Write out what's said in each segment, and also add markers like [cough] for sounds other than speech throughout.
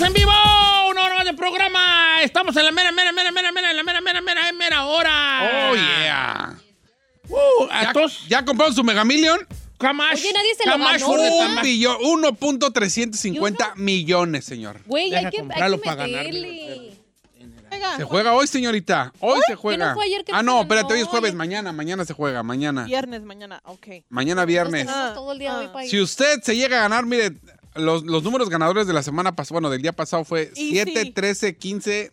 Estamos en vivo. Una hora más de programa. Estamos en la mera, mera, mera, mera, mera, en la mera, mera, mera, mera hora. Oh, yeah. Uh, ¿Ya. ¿Ya compraron su Mega Million? Camash. Oye, nadie se lo Camash ganó. tama- billón, 1.350 millones, señor. Güey, hay que, hay que para meterle. Se juega hoy, señorita. Hoy se juega. no fue ayer que ah, no, ganó? espérate, hoy es jueves. Mañana, mañana se juega. Mañana. Viernes, mañana, ok. Mañana viernes. Tenemos todo el día hoy para ir. Si usted se llega a ganar, mire, los, los números ganadores de la semana pasada, bueno, del día pasado fue Y 7, sí. 13, 15,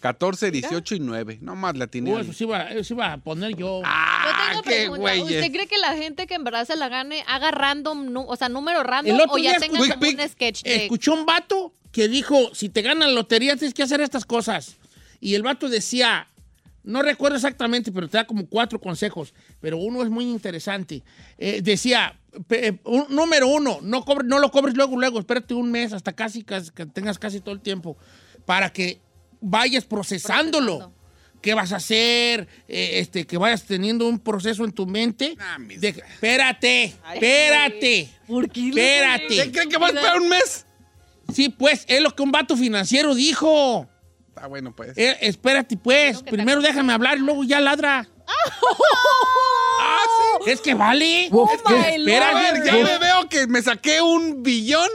14, 18 y 9. No más la tiene. Eso, sí iba, eso iba a poner yo. Yo Ah, tengo qué pregunta. güeyes. ¿Usted cree que la gente que en verdad se la gane haga random, o sea, número random El otro o ya día tenga un sketch de... Escuché un vato que dijo, si te ganan lotería tienes que hacer estas cosas. Y el vato decía, no recuerdo exactamente, pero te da como cuatro consejos, pero uno es muy interesante. Eh, decía, eh, un- número uno, no, cobre- no lo cobres luego, luego, espérate un mes hasta casi, casi- que tengas casi todo el tiempo, para que vayas procesándolo. Procesando. ¿Qué vas a hacer? Eh, este, que vayas teniendo un proceso en tu mente. Ah, mis- de- espérate, espérate. ¿Por qué? Espérate. ¿Usted cree que va a esperar un mes? Sí, pues, es lo que un vato financiero dijo. Ah, bueno, pues. Eh, espérate, pues. Primero déjame hablar y luego ya ladra. Ah, sí. Es que vale. Oh Es que espera, A ver, ya me veo que me saqué un billón.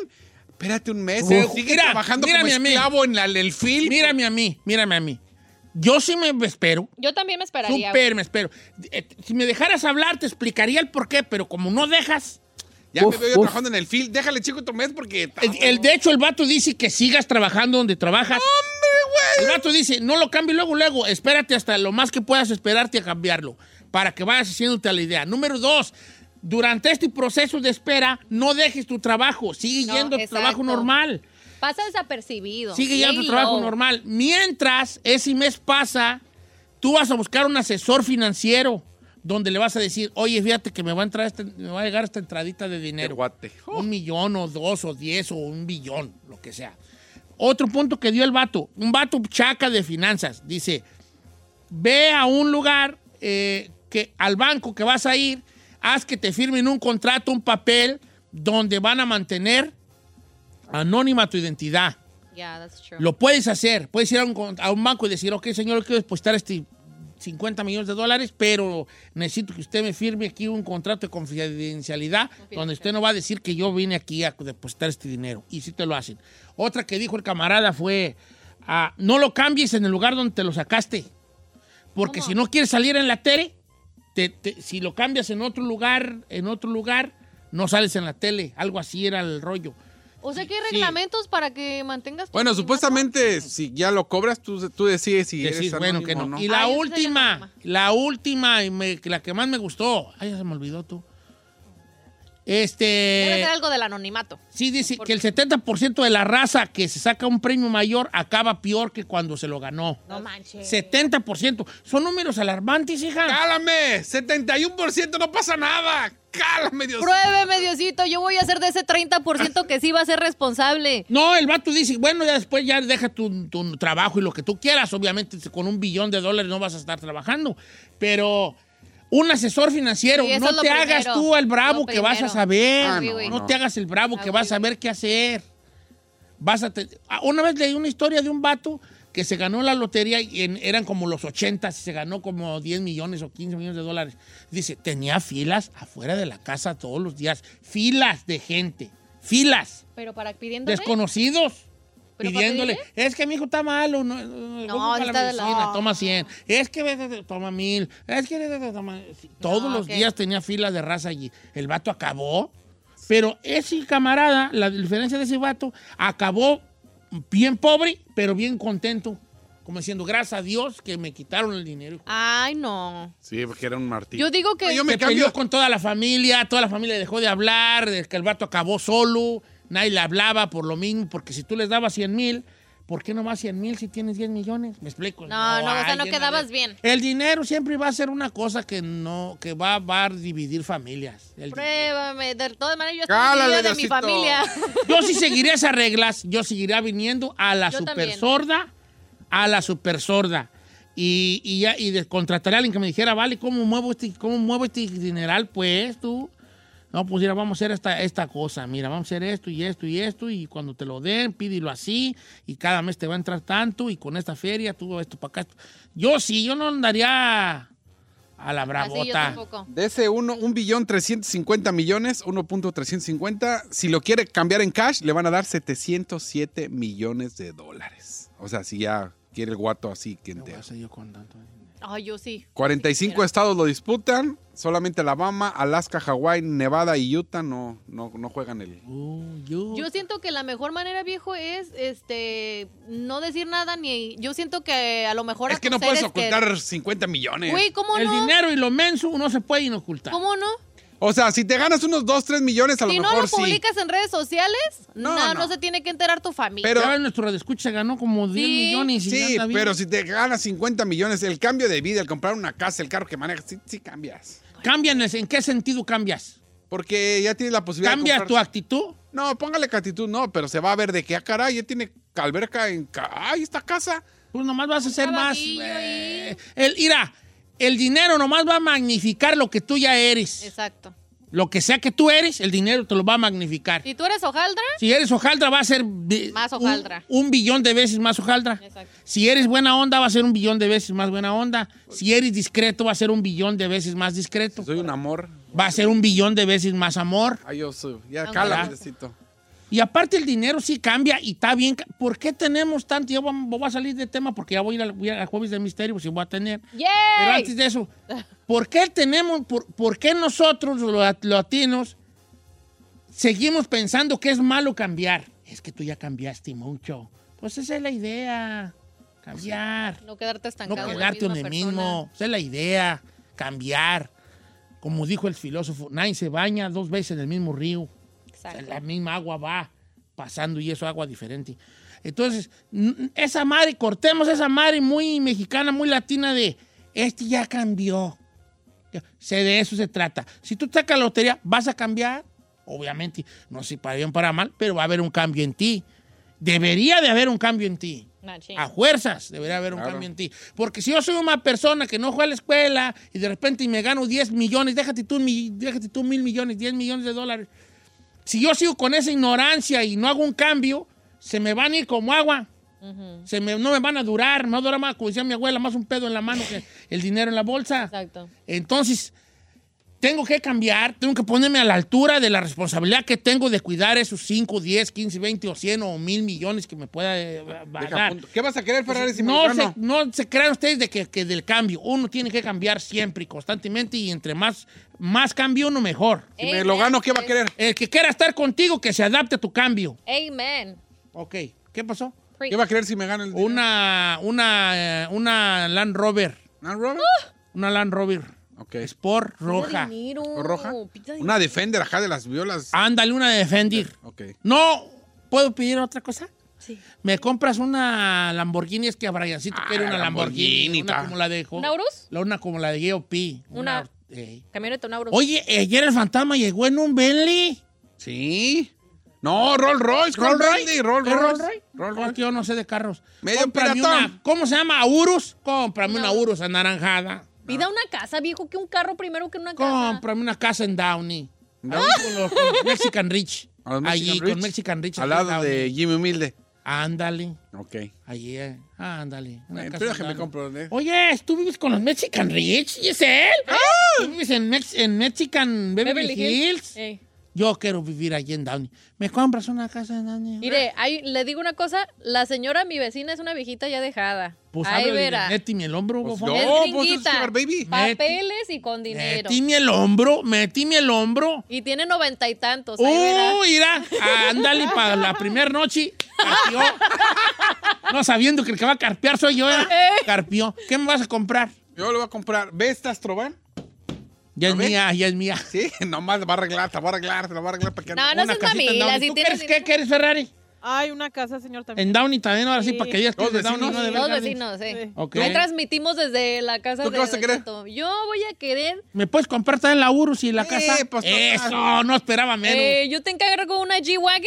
Espérate un mes. Uf. Sigue Mira, trabajando mírame como a mí. esclavo en la- el film. Mírame a mí, mírame a mí. Yo sí me espero. Yo también me esperaría. Súper me espero. Eh, Si me dejaras hablar, te explicaría el por qué, pero como no dejas. Ya Uf, me veo yo uf. trabajando en el film. Déjale, chico, otro mes porque... El, el- de hecho, el vato dice que sigas trabajando donde trabajas. ¡Hombre, El vato dice, no lo cambie luego, luego. Espérate hasta lo más que puedas esperarte a cambiarlo. Para que vayas haciéndote a la idea. Número dos, durante este proceso de espera, no dejes tu trabajo. Sigue No, yendo a tu trabajo normal. Pasa desapercibido. Sigue yendo a tu trabajo normal. Mientras ese mes pasa, tú vas a buscar un asesor financiero donde le vas a decir, oye, fíjate que me va a entrar este- me va a llegar esta entradita de dinero. guate. Un millón o dos o diez o un billón, lo que sea. Otro punto que dio el vato, un vato chaca de finanzas, dice, ve a un lugar eh, que al banco que vas a ir, haz que te firmen un contrato, un papel donde van a mantener anónima tu identidad. Yeah, that's true. Lo puedes hacer. Puedes ir a un, a un banco y decir, ok, señor, quiero depositar este 50 millones de dólares, pero necesito que usted me firme aquí un contrato de confidencialidad donde usted no va a decir que yo vine aquí a depositar este dinero. Y sí te lo hacen. Otra que dijo el camarada fue, ah, no lo cambies en el lugar donde te lo sacaste. Porque si no quieres salir en la tele, te- te- si lo cambias en otro lugar, en otro lugar, no sales en la tele. Algo así era el rollo. O sea que hay reglamentos para que mantengas tu Bueno, supuestamente, si ya lo cobras, tú, tú decides si Decís, eres bueno, que no. no. Y la Ah, última. la última, y me- la que más me gustó. Ay, ya se me olvidó tú. Debe Este. ser algo del anonimato. Sí, dice que el 70% de la raza que se saca un premio mayor acaba peor que cuando se lo ganó. No manches. 70%. Son números alarmantes, hija. ¡Cálame! 71% no pasa nada. ¡Cálame, Dios! Pruébeme, Diosito, yo voy a ser de ese 30% que sí va a ser responsable. No, el vato dice, bueno, ya después ya deja tu, tu trabajo y lo que tú quieras. Obviamente, con un billón de dólares no vas a estar trabajando. Pero un asesor financiero, Sí, no te hagas primero. tú el bravo que vas a saber. Ah, no, güey. no, no. te hagas el bravo Ah, que vas a ver qué hacer. Vas a te- Ah, Una vez leí una historia de un vato que se ganó la lotería y en- eran como los 80 y se ganó como 10 millones o 15 millones de dólares. Dice, tenía filas afuera de la casa todos los días, filas de gente, filas, Pero para pidiéndole. desconocidos. ¿Pero para Pidiéndole, es que mi hijo está malo, no, no, No, ocupa la está de la- medicina, toma 100, es que toma mil, es que toma... Todos los días tenía filas de raza allí. El vato acabó, pero ese camarada, la diferencia de ese vato, acabó bien pobre, pero bien contento. Como diciendo, gracias a Dios que me quitaron el dinero. Ay, no. Sí, porque era un martillo. Yo digo que. No, yo me Se cambio. peleó con toda la familia, toda la familia dejó de hablar, que el vato acabó solo, nadie le hablaba por lo mismo, porque si tú les dabas 100 mil, ¿por qué no más 100 mil si tienes 10 millones? ¿Me explico? No, no, o sea, no quedabas bien. El dinero siempre va a ser una cosa que no, que va, va a dividir familias. El dinero. Pruébame. De todas maneras, yo estoy de mi familia. [laughs] Yo sí seguiré esas reglas, yo seguiré viniendo a la Yo super también. sorda, a la super sorda. Y, y ya, y de- contrataré a alguien que me dijera, vale, ¿cómo muevo este, cómo muevo este dineral? Pues tú. No, pues mira, vamos a hacer esta, esta cosa. Mira, vamos a hacer esto y esto y esto. Y cuando te lo den, pídelo así. Y cada mes te va a entrar tanto. Y con esta feria, tú esto para acá. esto. Yo sí, yo no andaría a la Así yo bravota. De ese uno, un billón 350 millones, 1.350, si lo quiere cambiar en cash, le van a dar 707 millones de dólares. O sea, si ya quiere el guato así que ¿Qué voy entero. a hacer yo con tanto dinero? Ay, yo sí. 45 estados lo disputan, solamente Alabama, Alaska, Hawái, Nevada y Utah no, no, no juegan el... Uh, yo- Yo siento que la mejor manera, viejo, es este no decir nada ni. Yo siento que a lo mejor. Es que no puedes seres que- ocultar 50 millones. Güey, ¿cómo el no? dinero y lo menso no se puede inocultar. ¿Cómo no? O sea, si te ganas unos 2, 3 millones, a Si lo no mejor lo sí. publicas en redes sociales, No, no, no, no. se tiene que enterar tu familia. Pero- Ya ves, nuestro radioescucha se ganó como 10 Sí. millones. y Sí, pero si te ganas 50 millones, el cambio de vida, el comprar una casa, el carro que manejas, sí, sí cambias. Cambian, ¿en qué sentido cambias? Porque ya tienes la posibilidad ¿Cambias de comprar... tu actitud? No, póngale actitud, no, pero se va a ver de que, ah, caray, ya tiene alberca en... ¡Ay, esta casa! Pues nomás vas a ser más... Eh, el, mira, el dinero nomás va a magnificar lo que tú ya eres. Exacto. Lo que sea que tú eres, el dinero te lo va a magnificar. Si tú eres hojaldra, Si eres hojaldra, va a ser... Más un- hojaldra. Un, billón de veces más hojaldra. Exacto. Si eres buena onda, va a ser un billón de veces más buena onda. Si eres discreto, va a ser un billón de veces más discreto. Soy un amor. Va a ser un billón de veces más amor. Ay, yo soy... Ya, cala, necesito. Y aparte el dinero sí cambia y está bien. ¿Por qué tenemos tanto? Yo voy a salir de tema porque ya voy a ir voy a Jueves de Misterio, pues sí voy a tener. Pero ¡yay! antes de eso, ¿por qué tenemos, por, por qué nosotros, los lat- latinos, seguimos pensando que es malo cambiar? Es que tú ya cambiaste mucho. Pues esa es la idea, cambiar. No quedarte No estancado. en la quedarte donde persona. mismo. Esa es la idea, cambiar. Como dijo el filósofo, nadie se baña dos veces en el mismo río. O sea, Exacto. la misma agua va pasando y eso agua diferente. Entonces, esa madre, cortemos esa madre muy mexicana, muy latina de, este ya cambió. Se, de eso se trata. Si tú sacas la lotería, vas a cambiar. Obviamente, no sé para bien o para mal, pero va a haber un cambio en ti. Debería de haber un cambio en ti. Machín. A fuerzas debería haber un Claro. cambio en ti. Porque si yo soy una persona que no fue a la escuela y de repente me gano 10 millones, déjate tú, mi- déjate tú mil millones, 10 millones de dólares. Si yo sigo con esa ignorancia y no hago un cambio, se me van a ir como agua. se me, no me van a durar, me va a durar más, como decía mi abuela, más un pedo en la mano que el dinero en la bolsa. Exacto. Entonces, tengo que cambiar, tengo que ponerme a la altura de la responsabilidad que tengo de cuidar esos 5, 10, 15, 20 o 100 o mil millones que me pueda eh, dar. ¿Qué vas a querer, Ferrari, si me no, se, no se crean ustedes de que, que del cambio. Uno tiene que cambiar siempre y constantemente y entre más, más cambio uno mejor. Si me lo gano, ¿qué va a querer? El que quiera estar contigo, que se adapte a tu cambio. Amen. Ok, ¿qué pasó? Preach. ¿Qué va a querer si me gano el dinero? Una, una, eh, una Land Rover. ¿Ah, Robert? Una Land Rover. Ok. Sport roja. Dinero. ¿O roja? Una Defender acá de las violas. Ándale, una de Defender. Ok. No, ¿puedo pedir otra cosa? Sí. Me compras una Lamborghini, es que a Briancito Ah, quiere una Lamborghini. Lamborghini, una como la de... ¿Un Aurus? La- Una como la de GOP. Una- eh. Camioneta. Oye, ayer el fantasma llegó en un Bentley. Sí. No, Rolls Royce. ¿Rolls Rolls Royce? Royce. Rolls ¿Es Royce. Rolls Royce? Yo no sé de carros. Medio Cómprame una- ¿Cómo se llama? ¿Aurus? Cómprame una No. Aurus anaranjada. Pida una casa, viejo, que un carro primero que una casa. Cómprame una casa en Downey. Con los con Mexican Rich. Allí, con. Mexican Rich. Al aquí en lado de Jimmy Humilde. Ándale. Ok. Ahí, eh. Ándale. una Bueno, casa pero déjame andando. compro. ¿eh? Oye, ¿tú vives con los Mexican Rich, Giselle? ¿Tú vives en, Mex- en Mexican Beverly, Hills? Ey. Yo quiero vivir allí en Downey. ¿Me compras una casa en Downey? Mire, ahí, le digo una cosa, la señora, mi vecina, es una viejita ya dejada. Pues ahí verá. Méteme el hombro, Pues yo. Es pues es gringuita. Sugar Baby. Papeles y con dinero. Méteme el hombro, méteme el hombro. Y tiene noventa y tantos. ahí. ¡Uh, mira! Ándale, para la primera noche. Carpió. No sabiendo que el que va a carpear soy yo, ¿eh? Carpió. ¿Qué me vas a comprar? Yo le voy a comprar. ¿Ves esta Astrovan? Ya es mía, ya es mía. Sí, [laughs] nomás va a arreglar, te va a arreglar, la va a arreglar para que No, no Una seas mamila. Si ¿Tú quieres qué quieres, Ferrari? Hay una casa, señor, también. En Downey también, ahora sí, Sí. para que digas que de Downey, vecinos. no de Beverly. vecinos, sí. Sí. Transmitimos desde la casa ¿Tú qué de vas a querer? Yo voy a querer. ¿Me puedes comprar también la Urus y la Eh, casa? pues, Eso, no esperaba menos. Eh, yo te encargo una G-Wagon,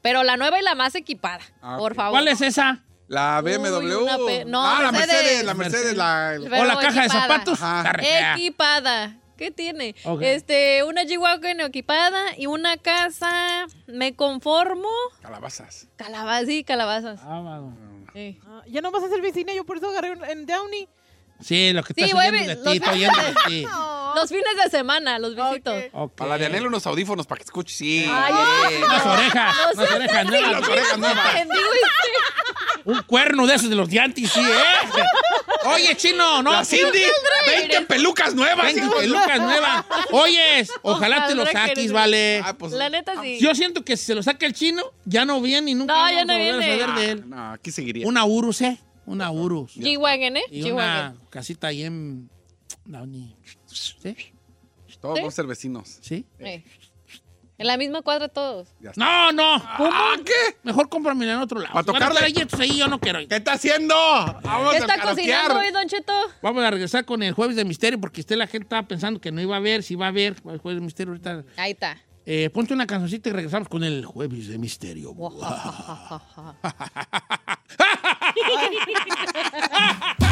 pero la nueva y la más equipada. Ah, por favor. ¿Cuál es esa? La BMW. pe- no, ah, la Mercedes. Mercedes, la Mercedes, la... ¿O la caja de zapatos? Ajá. Equipada. ¿Qué tiene? Este, una G-Wagon equipada y una casa. Me conformo. Calabazas. Calabazas, sí, calabazas. Ah, bueno. Sí. Ah, ya no vas a ser vecina, yo por eso agarré en Downey. Sí, lo que Sí, estás voy a oyendo ver- de los ti, estoy oyendo de ti. Los fines de semana, los visito. Ok. Para la de Anel unos audífonos para que escuche. Sí. Ay, Sí. Unas orejas, unas orejas nuevas. Las orejas nuevas. Un cuerno de esos de los diantes, sí, ¿eh? Oye, chino, no. La Cindy, 20 pelucas nuevas. Venga, hijos. pelucas nuevas. Oyes, ojalá te lo Ojalá que saques, no. vale. Ah, pues, La neta sí. Yo siento que si se lo saca el chino, ya no viene y nunca No, vamos ya no a viene. saber de él. No, aquí seguiría. Una Urus, ¿eh? Una Urus. G-Wagon, ¿eh? Y una casita ahí en Downey. ¿Sí? Todos ¿Sí? vamos a ser vecinos. ¿Sí? Eh. En la misma cuadra todos. No, no. Ah, ¿Qué? Mejor cómpramela en otro lado. ¿Pa' Si van a tocarle? estar ahí, yo no quiero ir. ¿Qué está haciendo? Vamos ¿Qué a está cocinando hoy, Don Cheto? Vamos a regresar con el Jueves de Misterio porque usted la gente estaba pensando que no iba a ver, si iba a ver el Jueves de Misterio ahorita. Ahí está. Eh, ponte una cancioncita y regresamos con el Jueves de Misterio. [laughs] [laughs] [laughs]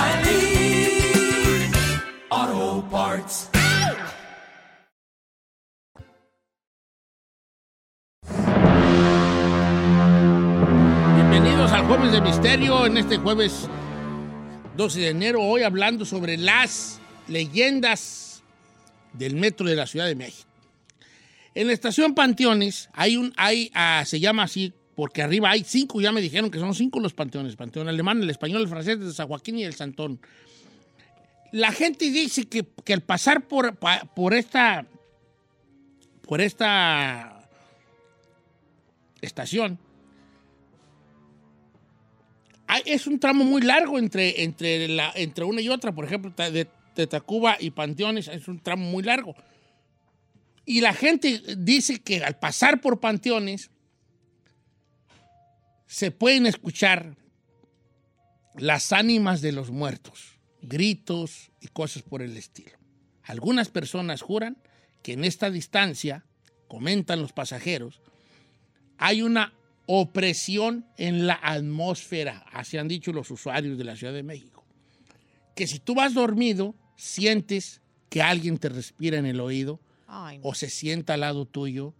Jueves de Misterio en este jueves 12 de enero. Hoy hablando sobre las leyendas del metro de la Ciudad de México. En la estación Panteones hay un, hay, ah, se llama así porque arriba hay cinco, ya me dijeron que son cinco los panteones, panteón alemán, el español, el francés, el de San Joaquín y el Santón. La gente dice que, que al pasar por, por esta, por esta estación, es un tramo muy largo entre, entre, la, entre una y otra. Por ejemplo, de, de Tacuba y Panteones es un tramo muy largo. Y la gente dice que al pasar por Panteones se pueden escuchar las ánimas de los muertos, gritos y cosas por el estilo. Algunas personas juran que en esta distancia, comentan los pasajeros, hay una opresión en la atmósfera, así han dicho los usuarios de la Ciudad de México. Que si tú vas dormido, sientes que alguien te respira en el oído, Ay, no. o se sienta al lado tuyo,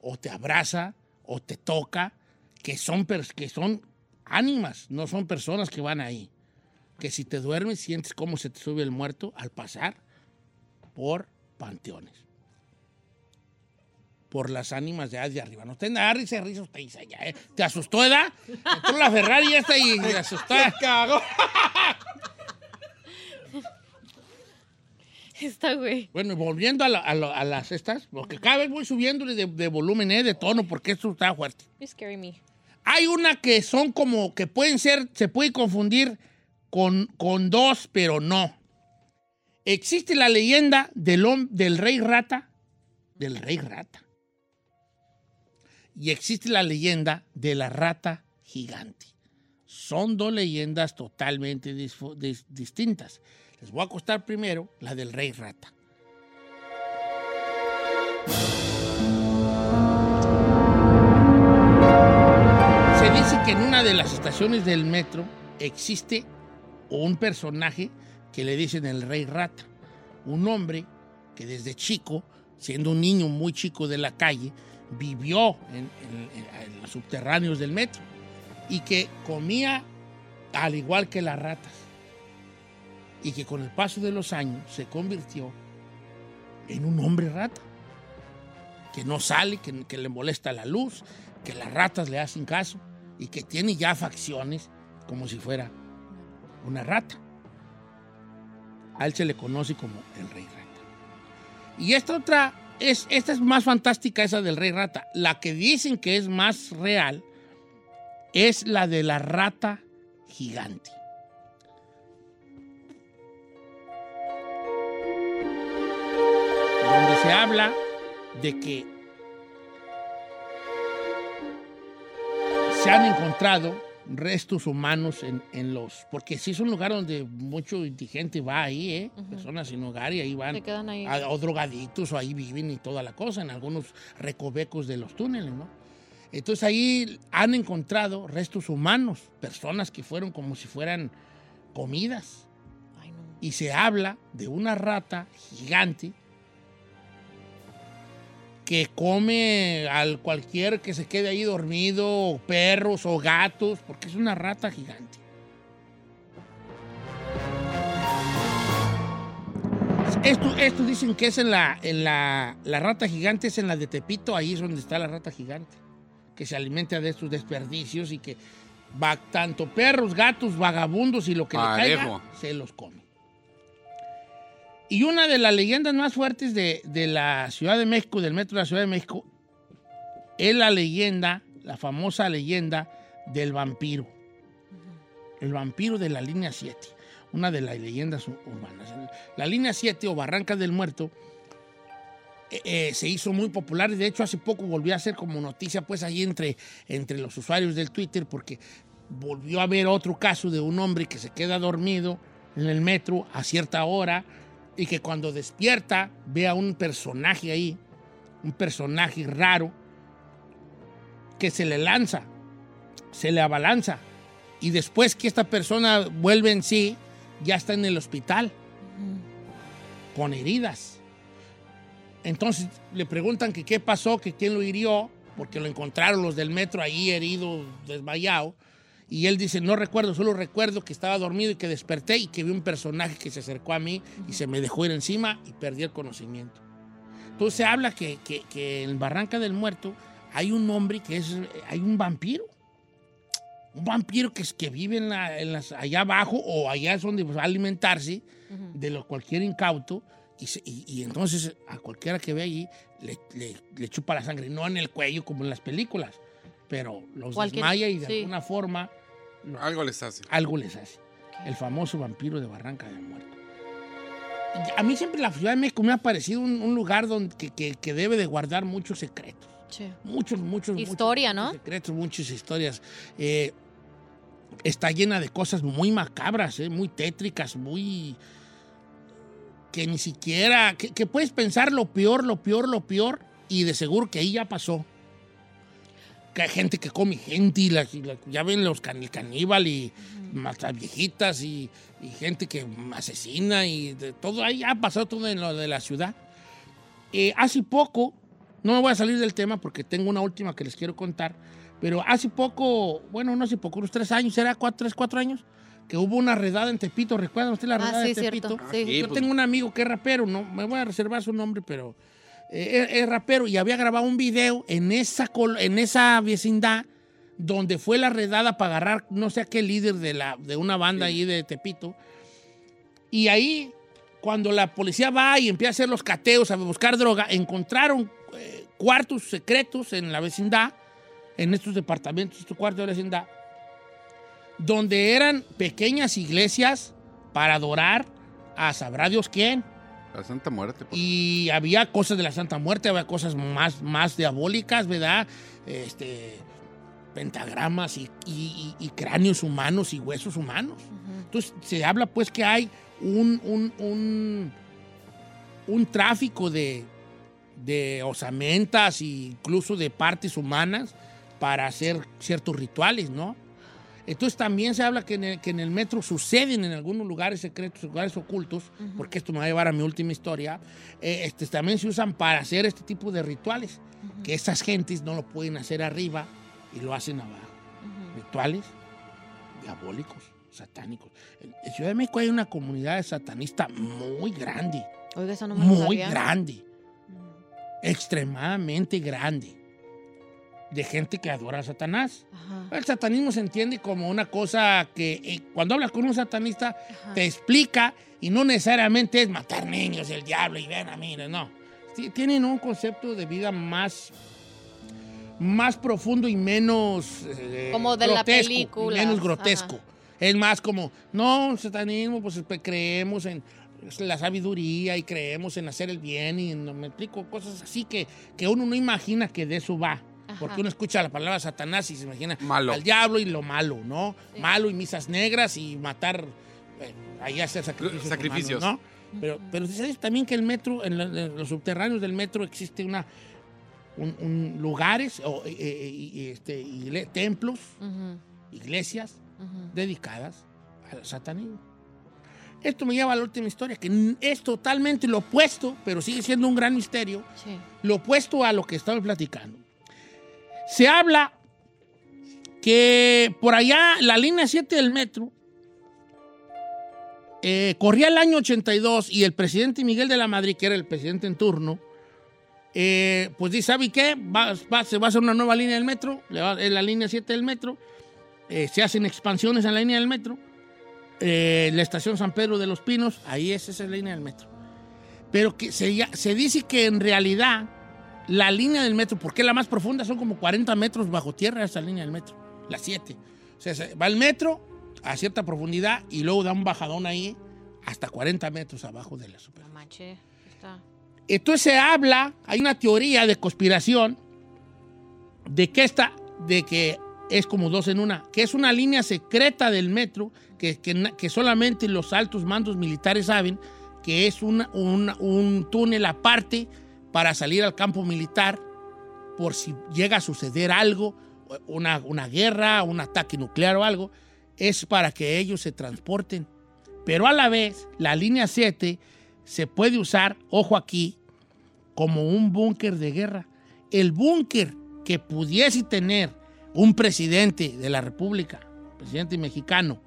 o te abraza, o te toca, que son, que son ánimas, no son personas que van ahí. Que si te duermes sientes cómo se te sube el muerto al pasar por panteones. Por las ánimas de de arriba. No te nada, risa, risa, usted dice, ya, ¿eh? ¿Te asustó, edad? Entró la Ferrari esta y me asustó. [laughs] Cagó. Está güey. Bueno, y volviendo a, la- a lo- a las estas, porque cada vez voy subiéndole de, de volumen, ¿eh? de tono, porque esto está fuerte. You scary me. Hay una que son como que pueden ser, se puede confundir con, con dos, pero no. Existe la leyenda del, del rey rata, del rey rata. Y existe la leyenda de la rata gigante. Son dos leyendas totalmente distintas. Les voy a contar primero la del rey rata. Se dice que en una de las estaciones del metro existe un personaje que le dicen el rey rata. Un hombre que desde chico, siendo un niño muy chico de la calle, vivió en, los subterráneos del metro y que comía al igual que las ratas. Y que con el paso de los años se convirtió en un hombre rata. Que no sale, que, que le molesta la luz, que las ratas le hacen caso y que tiene ya facciones como si fuera una rata. A él se le conoce como el rey rata. Y esta otra, es, esta es más fantástica, esa del rey rata. La que dicen que es más real es la de la rata gigante. Donde se habla de que se han encontrado restos humanos en, en los... Porque sí es un lugar donde mucho indigente va ahí, ¿eh? Personas sin hogar y ahí van... Se quedan ahí. a- o drogadictos o ahí viven y toda la cosa, en algunos recovecos de los túneles, ¿no? Entonces ahí han encontrado restos humanos, personas que fueron como si fueran comidas. Ay, no. Y se habla de una rata gigante que come al cualquier que se quede ahí dormido, o perros o gatos, porque es una rata gigante. Esto, esto dicen que es en la, en la, la rata gigante, es en la de Tepito, ahí es donde está la rata gigante, que se alimenta de estos desperdicios y que va tanto perros, gatos, vagabundos y lo que le caiga, se los come. Y una de las leyendas más fuertes de, de la Ciudad de México, del metro de la Ciudad de México, es la leyenda, la famosa leyenda del vampiro. El vampiro de la línea 7, una de las leyendas ur- urbanas. La línea 7 o Barranca del Muerto eh, eh, se hizo muy popular de hecho hace poco volvió a ser como noticia pues ahí entre, entre los usuarios del Twitter porque volvió a haber otro caso de un hombre que se queda dormido en el metro a cierta hora y que cuando despierta ve a un personaje ahí, un personaje raro, que se le lanza, se le abalanza y después que esta persona vuelve en sí, ya está en el hospital con heridas. Entonces le preguntan que qué pasó, que quién lo hirió, porque lo encontraron los del metro ahí herido, desmayado. Y él dice, no recuerdo, solo recuerdo que estaba dormido y que desperté y que vi un personaje que se acercó a mí y se me dejó ir encima y perdí el conocimiento. Entonces se habla que, que- que en Barranca del Muerto hay un hombre que es, hay un vampiro. Un vampiro que, es, que vive en la- en las, allá abajo o allá es donde va a alimentarse de lo, cualquier incauto y, se- y- y entonces a cualquiera que ve allí le, le- le chupa la sangre, no en el cuello como en las películas, pero los Cualquier- desmaya y de sí. alguna forma Algo les hace. algo les hace. El famoso vampiro de Barranca del Muerto. Y A mí siempre la Ciudad de México me ha parecido un, un lugar donde, que, que- que debe de guardar muchos secretos. Sí. Muchos, muchos. Historia, muchos, ¿no? muchos secretos, muchas historias. Eh, está llena de cosas muy macabras, eh, muy tétricas, muy... que ni siquiera... Que, que puedes pensar lo peor, lo peor, lo peor, y de seguro que ahí ya pasó. Que hay gente que come gente y, la- y la- ya ven los can, el caníbal y mata viejitas y, y gente que asesina y de todo. Ahí ha pasado todo en lo de la ciudad. Eh, hace poco, no me voy a salir del tema porque tengo una última que les quiero contar, pero hace poco, bueno, no hace poco, unos tres años, era cuatro, tres, cuatro años, que hubo una redada en Tepito. ¿Recuerdan usted la redada Ah, sí, de Tepito? cierto. Sí. Yo tengo un amigo que es rapero, no me voy a reservar su nombre, pero eh, es, es rapero y había grabado un video en esa, en esa vecindad donde fue la redada para agarrar no sé a qué líder de, la, de una banda ahí de Tepito. Y ahí, cuando la policía va y empieza a hacer los cateos, a buscar droga, encontraron eh, cuartos secretos en la vecindad, en estos departamentos, estos cuartos de la vecindad, donde eran pequeñas iglesias para adorar a sabrá Dios quién. La Santa Muerte. por- Y había cosas de la Santa Muerte, había cosas más, más diabólicas, ¿verdad? Este, pentagramas y, y- y- y cráneos humanos y huesos humanos. Entonces se habla pues que hay un, un, un, un tráfico de, de osamentas e incluso de partes humanas para hacer ciertos rituales, ¿no? Entonces también se habla que en, el, que en el metro suceden en algunos lugares secretos, lugares ocultos, porque esto me va a llevar a mi última historia, eh, este, también se usan para hacer este tipo de rituales, que esas gentes no lo pueden hacer arriba y lo hacen abajo. Rituales diabólicos, satánicos. En Ciudad de México hay una comunidad satanista muy grande, Oiga, eso no me muy sabía. grande, extremadamente grande, de gente que adora a Satanás. Ajá. El satanismo se entiende como una cosa que eh, cuando hablas con un satanista Ajá. te explica y no necesariamente es matar niños, el diablo y ven a mí, no. Tienen un concepto de vida más, más profundo y menos eh, Como de la grotesco, y película. menos grotesco. Es más como, no, satanismo, pues pues, creemos en la sabiduría y creemos en hacer el bien y me explico cosas así que, que uno no imagina que de eso va. Ajá. Porque uno escucha la palabra Satanás y se imagina Malo. al diablo y lo malo, ¿no? Sí. Malo y misas negras y matar, eh, ahí hacer sacrificios. Sacrificios. humanos, ¿no? Pero, pero dice también que el metro, en, la- en los subterráneos del metro existe una, un, un lugares, o, eh, eh, y- este, igle- templos, iglesias dedicadas al satanismo. Esto me lleva a la última historia, que es totalmente lo opuesto, pero sigue siendo un gran misterio, Sí. lo opuesto a lo que estamos platicando. Se habla que por allá la línea 7 del metro eh, corría el año 82 y el presidente Miguel de la Madrid, que era el presidente en turno, eh, pues dice, ¿sabe qué? Se va a hacer una nueva línea del metro, es la línea 7 del metro, eh, se hacen expansiones en la línea del metro, la estación San Pedro de los Pinos, ahí es esa es la línea del metro. Pero que se dice que en realidad la línea del metro, porque es la más profunda, son como 40 metros bajo tierra esa línea del metro, la 7. O sea, se- va el metro a cierta profundidad y luego da un bajadón ahí hasta 40 metros abajo de la superficie. Entonces se habla, hay una teoría de conspiración de que esta, de que es como dos en una, que es una línea secreta del metro que, que solamente los altos mandos militares saben que es una- una- un túnel aparte para salir al campo militar por si llega a suceder algo, una, una guerra, un ataque nuclear o algo, es para que ellos se transporten. Pero a la vez, la línea 7 se puede usar, ojo aquí, como un búnker de guerra. El búnker que pudiese tener un presidente de la República, presidente mexicano,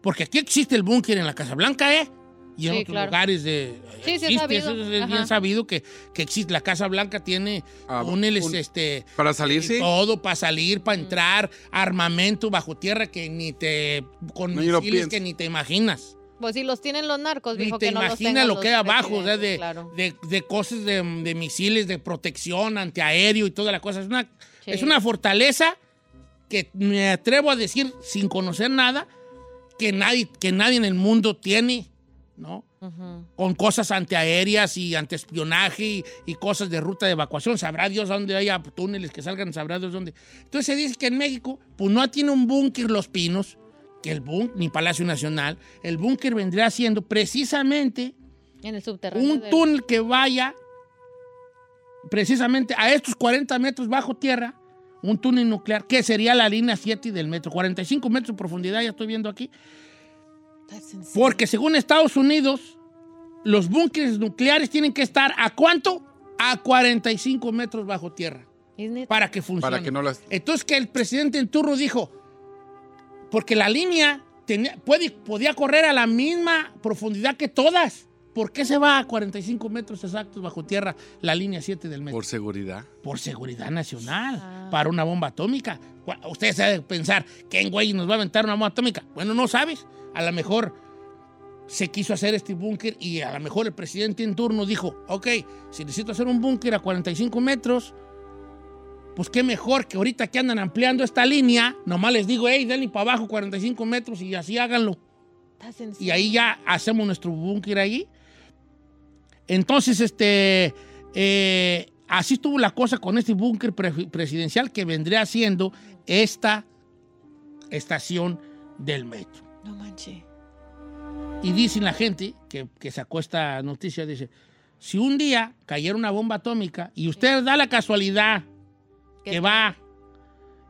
porque aquí existe el búnker en la Casa Blanca, ¿eh? Y en Sí, otros claro. lugares de... Sí, sí, es existe, sabido. eso es bien sabido que, que existe. La Casa Blanca tiene Ah, un- este... Para salir, sí. Todo para salir, para entrar, armamento bajo tierra que ni te... con misiles que ni te imaginas. Pues si los tienen los narcos, Ni dijo te que no los imaginas lo que hay abajo, o sea, de, claro. de, de cosas de, de misiles, de protección antiaéreo y toda la cosa. Es una, Sí. es una fortaleza que me atrevo a decir, sin conocer nada, que nadie, que nadie en el mundo tiene, Con cosas antiaéreas y antiespionaje y, y cosas de ruta de evacuación. Sabrá Dios dónde haya túneles que salgan, sabrá Dios dónde. Entonces se dice que en México, pues no tiene un búnker Los Pinos, que el búnker, ni Palacio Nacional. El búnker vendría siendo precisamente En el subterráneo. un del- túnel que vaya precisamente a estos 40 metros bajo tierra, un túnel nuclear, que sería la línea 7 del metro. 45 metros de profundidad, ya estoy viendo aquí. Porque según Estados Unidos, los búnkeres nucleares tienen que estar a cuánto? A 45 metros bajo tierra. Para que funcione. Para que no las... Entonces que el presidente en turno dijo, porque la línea tenía, puede, podía correr a la misma profundidad que todas. ¿Por qué se va a 45 metros exactos bajo tierra la línea 7 del metro? Por seguridad. Por seguridad nacional, Ah. para una bomba atómica. Ustedes saben pensar, ¿quién güey nos va a aventar una bomba atómica? Bueno, no sabes. A lo mejor se quiso hacer este búnker y a lo mejor el presidente en turno dijo, ok, si necesito hacer un búnker a 45 metros, pues qué mejor que ahorita que andan ampliando esta línea, nomás les digo, hey, denle para abajo 45 metros y así háganlo. Está sencillo. Y ahí ya hacemos nuestro búnker ahí. Entonces, este, eh, así estuvo la cosa con este búnker pre- presidencial que vendría siendo esta estación del metro. No manches. Y dicen la gente que, que sacó esta noticia, dice, si un día cayera una bomba atómica y usted da la casualidad que va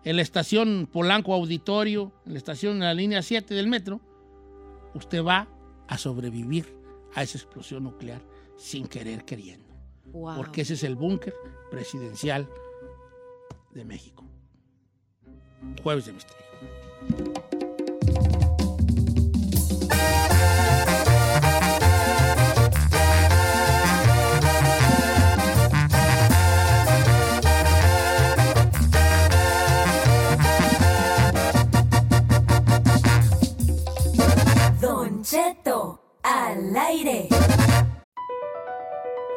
en la estación Polanco Auditorio, en la estación de la línea 7 del metro, usted va a sobrevivir a esa explosión nuclear sin querer queriendo. Wow. Porque ese es el búnker presidencial de México. Jueves de misterio. Don Cheto al aire.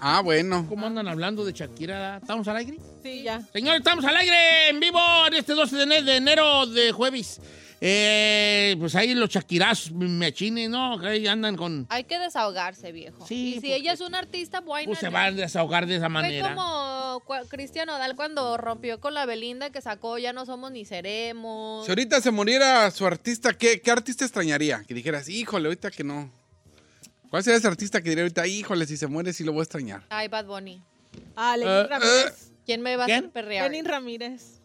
Ah, bueno. ¿Cómo andan hablando de Shakira? ¿Estamos al aire? Sí, ya. Señores, estamos al aire en vivo en este 12 de ene- de enero de jueves. Eh, pues ahí los chaquirazos mechines, ¿no? Que ahí andan con... Hay que desahogarse, viejo. Sí, y si porque- ella es una artista, buena. Pues se van a desahogar de esa Fue manera. como cua- Cristian Odal cuando rompió con la Belinda que sacó Ya no somos ni seremos. Si ahorita se muriera su artista, ¿qué, qué artista extrañaría? Que dijeras, híjole, ahorita que no. ¿Cuál sería ese artista que diría ahorita, híjole, si se muere, sí lo voy a extrañar? Ay, Bad Bunny. Ah, Lenin Eh, Ramírez. ¿Quién me va a hacer perrear? Lenin Ramírez.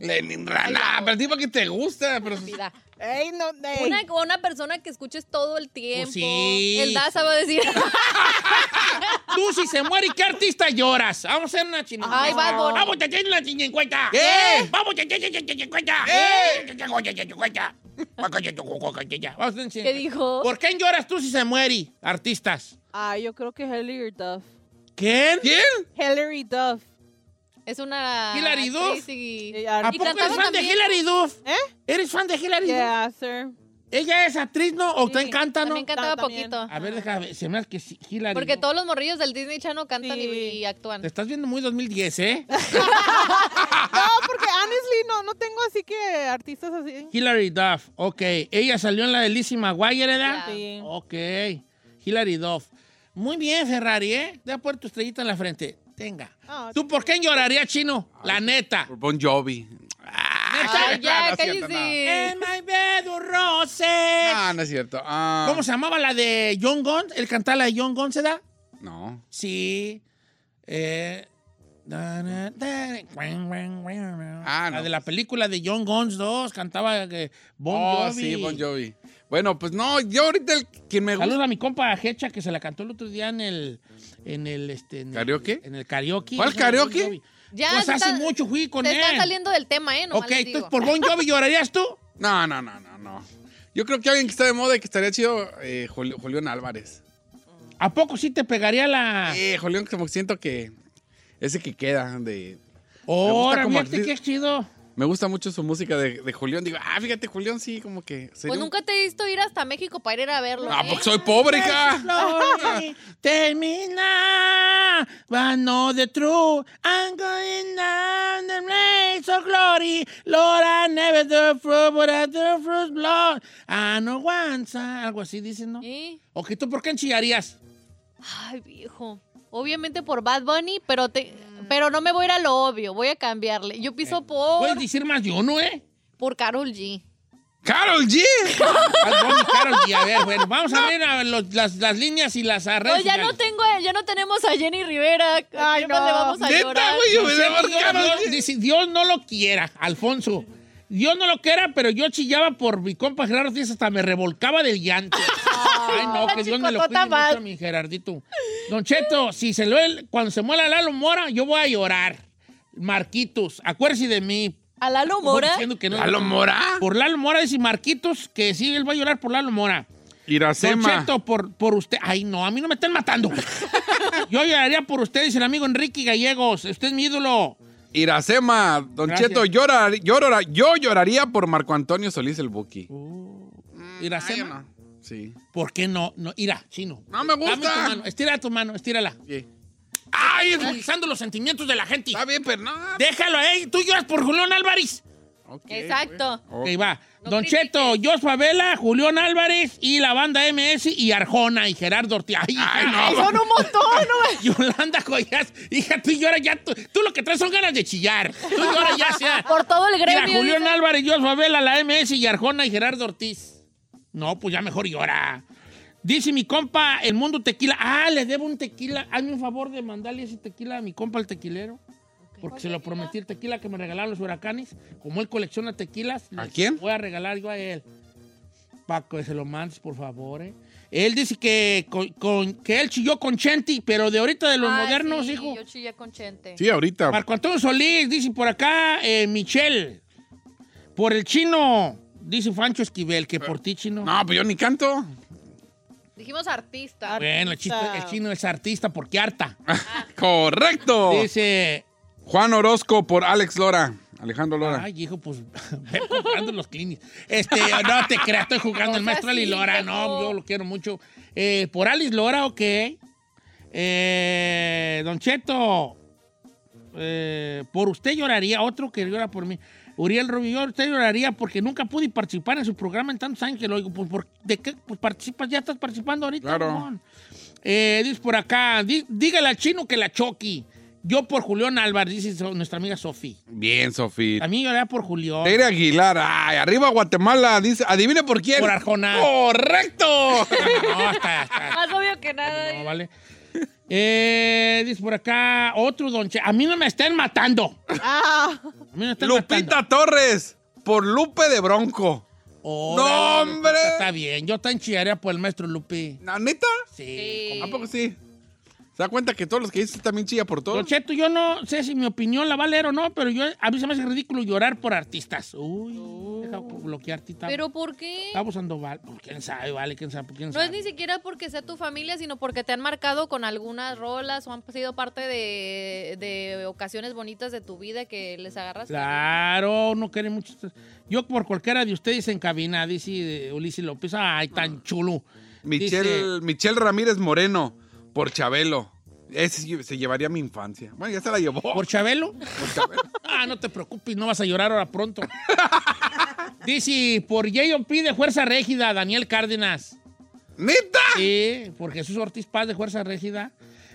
Lenin Rana, pero tipo que te gusta, pero... Vida. Ey, no, ey. Una, una persona que escuches todo el tiempo. Sí. El Daza va a decir. [laughs] Tú si se muere, ¿qué artista lloras? Vamos a hacer una chingada. Ay, Bad Bunny. Vamos a hacer una chincuenta. ¿Qué? Vamos a hacer una chincuenta. Vamos a hacer ¿Qué dijo? ¿Por quién lloras tú si se muere? Artistas. Ah, yo creo que Hilary Duff. ¿Quién? ¿Quién? Hilary Duff. Es una. Actriz Duff. ¿A poco eres fan de también. Hilary Duff? ¿Eh? ¿Eres fan de Hilary Duff? Yeah, sir. ¿Ella es actriz, no? ¿O Sí, te encanta, no? También cantaba También. poquito. A ver, déjame, se me hace que sí, Hilary Porque Duff. todos los morrillos del Disney Channel cantan y, Sí. y actúan. Te estás viendo muy 2010, ¿eh? [laughs] No, porque honestly no, no tengo así que artistas así. Hilary Duff, ok. Ella salió en la de Lizzie McGuire, ¿verdad? Ya. Sí. Ok. Hilary Duff. Muy bien, Ferrari, ¿eh? Te voy a poner tu estrellita en la frente. Tenga. Ah, ¿Tú por qué lloraría, chino? La neta. Por Bon Jovi. Ay, ya, no cierto, cállese. En my bed, un rose. Ah, no es cierto. Ah, ¿Cómo se llamaba la de John Guns? ¿El cantar la de John Guns, se da? No. Sí. Eh. Ah, La no. de la película de John Guns 2 cantaba eh, Bon oh, Jovi. sí, Bon Jovi. Bueno, pues no, yo ahorita el, quien me gusta. Saludos a mi compa Hecha que se la cantó el otro día en el. En el, este, en el- ¿Karaoke? En el karaoke. ¿Cuál karaoke? Ya Pues hace está- mucho fui con Se él. están saliendo del tema, ¿eh? Nomás ok, les entonces digo. por Bon Jovi [laughs] llorarías tú. No, no, no, no, no. Yo creo que alguien que está de moda y que estaría chido, eh, Juli- Julián Álvarez. ¿A poco sí te pegaría la.? Eh, Julián, como que siento que ese que queda de... Ahora, como fíjate qué chido. Me gusta mucho su música de, de Julián. Digo, ah, fíjate, Julián sí, como que... Pues un- nunca te he visto ir hasta México para ir a verlo. Ah, ¿eh? porque soy pobre, hija. Termina, but know the truth. I'm going down the race of glory. Lord, I never do fruit, but I do fruit blood. I know once. Algo así dicen, ¿no? ¿Sí? Ok, ¿tú por qué enchillarías? Ay, viejo. Obviamente por Bad Bunny, pero te, pero no me voy a ir a lo obvio. Voy a cambiarle. Yo pienso por, Puedes decir más de uno, ¿eh? por Carol G. ¡Carol G! [laughs] Karol G. A ver, bueno, vamos a ver a los- las, las líneas y las redes No, ya no sociales. tengo, ya no tenemos a Jenny Rivera. ¿A Ay, no. le vamos a Neta, llorar? Yo Dios, Dios no lo quiera, Alfonso. Dios no lo quiera, pero yo chillaba por mi compa Gerardo Díaz, hasta me revolcaba del llanto. [laughs] Ay, no, que Dios me lo cuide mucho a mi Gerardito. Don Cheto, si se lo, cuando se muera Lalo Mora, yo voy a llorar. Marquitos, acuérdese de mí. A Lalo Mora. que no. ¿Lalo Mora? Por Lalo Mora, dice Marquitos, que sí, él va a llorar por Lalo Mora. Don Iracema. Cheto, por, por usted. Ay, no, a mí no me están matando. [laughs] Yo lloraría por usted, dice el amigo Enrique Gallegos. Usted es mi ídolo. Iracema. Don Gracias. Cheto, llora, llora- yo lloraría por Marco Antonio Solís el Buki. Iracema. Ay, no. Sí. ¿Por qué no? No, ira, chino. No me gusta. Dame tu mano, estira tu mano, estírala. Sí. Ay, utilizando los sentimientos de la gente. Está bien, pero no. Déjalo ahí, tú lloras por Julián Álvarez. Ok, Exacto. Ok, va. No Don critiques. Cheto, Joshua Vela, Julián Álvarez y la banda MS y Arjona y Gerardo Ortiz. Ay, Ay, no. Son un montón, ¿no? [laughs] Yolanda Collas, hija, tú lloras ya. Tú, tú lo que traes son ganas de chillar. Tú lloras ya sea. Por todo el Mira, gremio. Julián dice. Álvarez, Joshua Vela, la MS y Arjona y Gerardo Ortiz. No, pues ya mejor llora. Dice mi compa, el mundo tequila. Ah, le debo un tequila. Hazme un favor de mandarle ese tequila a mi compa, el tequilero. Porque se lo prometí el tequila que me regalaron los huracanes. Como él colecciona tequilas, ¿A quién? Voy a regalar yo a él. Para que se lo mandes, por favor. ¿eh? Él dice que, con, con- que él chilló con Chenti, pero de ahorita de los Ay, modernos, sí, hijo. Yo chillé con Chente. Sí, ahorita. Marco Antonio Solís, dice por acá, eh, Michelle. Por el chino, dice Fancho Esquivel, que por ti, chino. No, pues yo ni canto. Dijimos artista. Bueno, el, chiste- el chino es artista porque harta. [laughs] Correcto. Dice, Juan Orozco por Alex Lora. Alejandro Lora. ay, hijo, pues, [laughs] ve comprando los clinics. Este, no te creas, estoy jugando [laughs] el No seas maestro Ali así, Lora. No, yo lo quiero mucho. Eh, por Alice Lora, ok. Eh, don Cheto, eh, por usted lloraría, otro que llora por mí. Uriel Rubio, usted lloraría porque nunca pude participar en su programa en tantos años que lo digo. Pues, ¿por- ¿De qué? Pues participas, ya estás participando ahorita. Claro. Eh, dice por acá, di- dígale al chino que la choqui. Yo por Julián Álvarez, dice nuestra amiga Sofi. Bien, Sofía. A mí lloraría por Julián. Tere Aguilar. Ay, arriba Guatemala. Dice, adivine por quién. Por Arjona. Correcto. [laughs] No, está, está- Más obvio que nada. no, vale. [laughs] Eh, dice por acá, otro don Che. A mí no me estén matando. Ah, A mí no me estén matando. Lupita Torres por Lupe de Bronco. Órale, ¡No, hombre! Está bien. Yo tan chillaría por el maestro Lupi. ¿La neta? Sí. Sí. ¿A poco sí? ¿Se da cuenta que todos los que dicen también chilla por todo? Cheto, yo no sé si mi opinión la va a leer o no, pero yo, a mí se me hace ridículo llorar por artistas. Uy, deja bloquear tita. ¿Pero por qué? Está abusando, vale. Pues, ¿Quién sabe, vale? ¿Quién sabe? ¿Quién No sabe? es ni siquiera porque sea tu familia, sino porque te han marcado con algunas rolas o han sido parte de, de ocasiones bonitas de tu vida que les agarras. Claro, no quiere mucho. Yo por cualquiera de ustedes en cabina, dice eh, Ulises López. Ay, tan chulo. Michelle, Dice- Michelle Ramírez Moreno por Chabelo. Ese se llevaría a mi infancia. Bueno, ya se la llevó. ¿Por Chabelo? Por Chabelo. [laughs] Ah, no te preocupes, no vas a llorar ahora pronto. [laughs] Dice, por J.O.P. de Fuerza Régida, Daniel Cárdenas. ¿Neta? Sí, por Jesús Ortiz Paz de Fuerza Régida.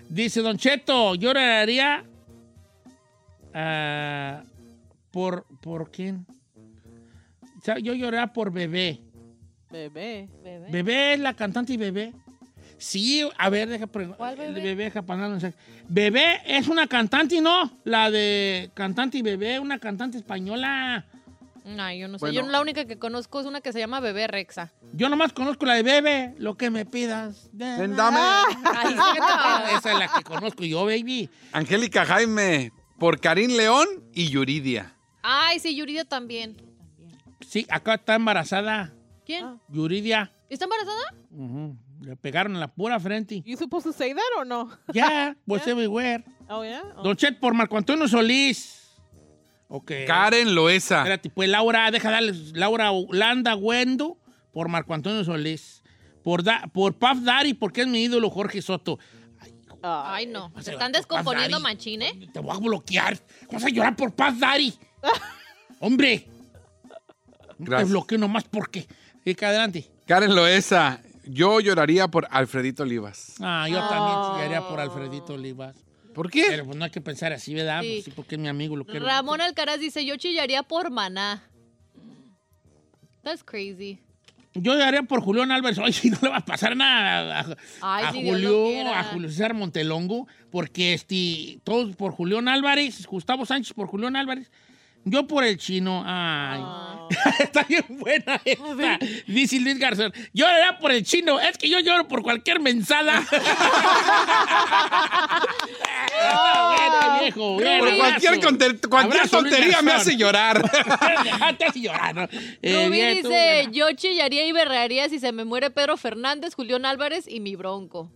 Dice, Don Cheto, yo lloraría ah, por, ¿por quién? O sea, Yo lloraría por Bebé. bebé. Bebé. ¿Bebé es la cantante y Bebé? Sí, a ver, deja preguntar. ¿Cuál bebé? Bebé, un mensaje. Bebé es una cantante, ¿no? La de cantante y Bebé, una cantante española. Ay, yo no sé. Bueno. Yo la única que conozco es una que se llama Bebé Rexa. Yo nomás conozco la de Bebe, lo que me pidas. de- Ven, dame. Ay, sí, [laughs] Esa es la que conozco yo, baby. Angélica Jaime, por Karim León y Yuridia. Ay, sí, Yuridia también. Sí, acá está embarazada. ¿Quién? Yuridia. ¿Está embarazada? Le pegaron en la pura frente. You supposed to say that or no? Ya, [laughs] pues everywhere. Oh, yeah? Oh. Don Chet por Marco Antonio Solís. Ok. Karen Loesa. Espérate, pues Laura, deja darles. Laura Landa Wendo por Marco Antonio Solís. Por, da, por Puff Daddy, porque es mi ídolo Jorge Soto. Ay, no. se están descomponiendo machín, ¿eh? Te voy a bloquear. ¿Cómo vas a llorar por Puff Daddy? [laughs] Hombre. No te bloqueo nomás porque. Sí, que adelante. Karen Loesa, yo lloraría por Alfredito Olivas. Ah, yo también chillaría por Alfredito Olivas. ¿Por qué? Pero pues no hay que pensar así, ¿verdad? Sí. Pues sí, porque es mi amigo, lo quiero. Ramón Alcaraz dice, yo chillaría por Maná. That's crazy. Yo lloraría por Julián Álvarez. Oye, si no le va a pasar nada a, Ay, a si Julio, a Julio César Montelongo, porque este, todos por Julián Álvarez, Gustavo Sánchez por Julián Álvarez, yo por el chino. Ay, Ah. [laughs] está bien buena esta. Dice Luis Garzón. Yo lloraría por el chino, es que yo lloro por cualquier mensada. [laughs] Ah, buena, viejo. Por cualquier, Abrazo, tontería me hace llorar. [laughs] Te hace llorar, ¿no? Eh, Rubí bien, tú, dice, buena. yo chillaría y berrearía si se me muere Pedro Fernández, Julián Álvarez y mi bronco.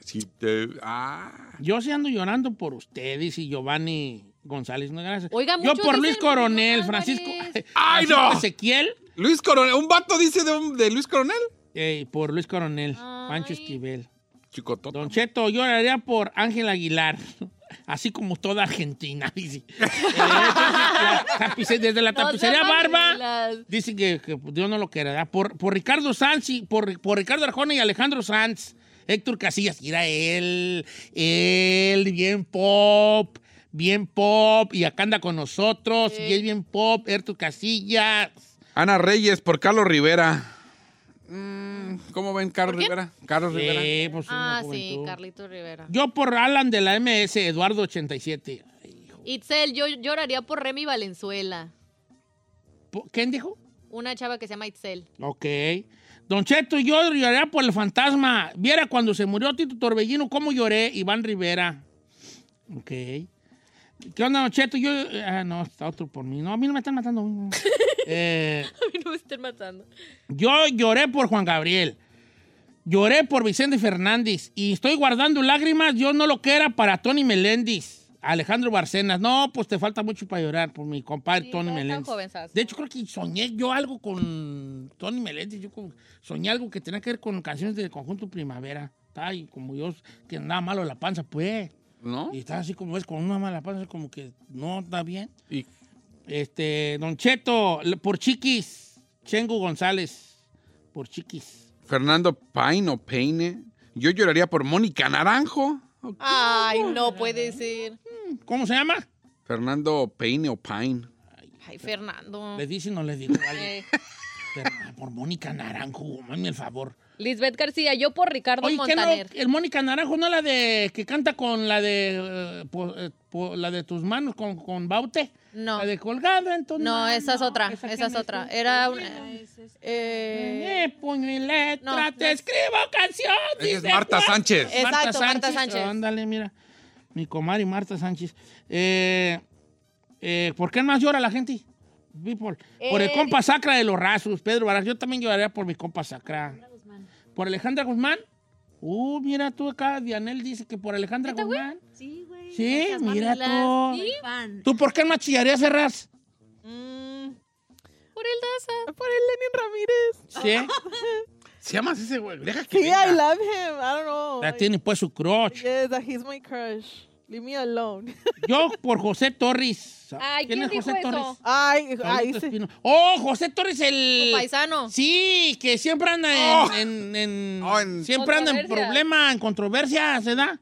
Si te- ah. Yo sí ando llorando por usted, dice Giovanni González. No, gracias. Oiga, Yo por Luis Coronel, Francisco. ¡Ay, no! Ezequiel. Luis Coronel, un vato dice de, un- de Luis Coronel. eh, por Luis Coronel, Ay. Pancho Esquivel. Chicototo. Don Cheto, yo lloraría por Ángel Aguilar. [laughs] Así como toda Argentina, [laughs] dice. Eh, la desde la No tapicería Barba. Dice que, que Dios no lo quiera, ¿verdad? Por, por Ricardo Sanz y por, por Ricardo Arjona y Alejandro Sanz. Héctor Casillas, mira él, él, bien pop, bien pop, y acá anda con nosotros, Sí. y es bien pop, Héctor Casillas. Ana Reyes por Carlos Rivera. Mm, ¿Cómo ven Carlos. Rivera? Carlos Rivera. Sí, pues, una Ah, sí. Carlito Rivera. Yo por Alan de la MS, Eduardo 87. Itzel, yo lloraría por Remy Valenzuela. ¿Quién dijo? Una chava que se llama Itzel. Ok. Don Cheto, yo lloraría por el fantasma. Viera cuando se murió Tito Torbellino, cómo lloré, Iván Rivera. Ok. ¿Qué onda, Cheto? Yo. Ah, no, está otro por mí. No, a mí no me están matando. [laughs] Eh, A mí no me estén matando. yo lloré por Juan Gabriel. Lloré por Vicente Fernández. Y estoy guardando lágrimas. Yo no lo que era para Tony Meléndez. Alejandro Barcenas. No, pues te falta mucho para llorar por mi compadre Sí, Tony están Meléndez. De hecho, creo que soñé yo algo con Tony Meléndez. Yo soñé algo que tenía que ver con canciones del conjunto Primavera. Ay, como yo, que andaba malo la panza, pues. ¿No? Y estaba así como es, con una mala panza, como que no está bien. Y Este, Don Cheto, por Chiquis, Chengo González, por Chiquis. Fernando Paine o Peine. Yo lloraría por Mónica Naranjo. Ay, no puede ser. ¿Cómo se llama? Fernando Peine o Pine. Ay, Fernando. ¿Le dice o no le digo? Vale. [laughs] Eh, por Mónica Naranjo, mami el favor. Lisbeth García, yo por Ricardo Oye, ¿qué no? Montaner. El Mónica Naranjo, ¿no la de que canta con la de eh, po- eh, po- la de tus manos con, con Baute? No. La de colgado en tus No, esa es otra, esa es otra. Era una... Eh, Eh, puño y letra, No, te no. escribo canción. Es dice Marta. Sánchez. Exacto, Marta Sánchez. Ándale, mira. Mi comadre Marta Sánchez. Eh, eh, ¿Por qué más llora la gente? People. Por el compa sacra de los rasos, Pedro Varas. Yo también lloraría por mi compa sacra. ¿Por Alejandra Guzmán? Uh, mira tú acá, Dianel dice que por Alejandra. Guzmán. Sí, güey. Sí, Esas mira tú. ¿Tú por qué más chillarías, Ferraz? Mm, por el Daza. por el Lenin Ramírez. Sí. [laughs] ¿Se llama así ese güey? Deja que Sí, venga. I love him. I don't know. Ya tiene pues su crotch. Yes, that he's my crush. Leave me alone. [laughs] Yo por José Torres. Ay, ¿quién es dijo José eso? Torres? Ay, ay, Pablito sí. Oh, José Torres, el. Tu paisano. Sí, que siempre anda en. Oh. en- en- Oh, en- siempre anda en Controversias. problema, en controversia, ¿se da?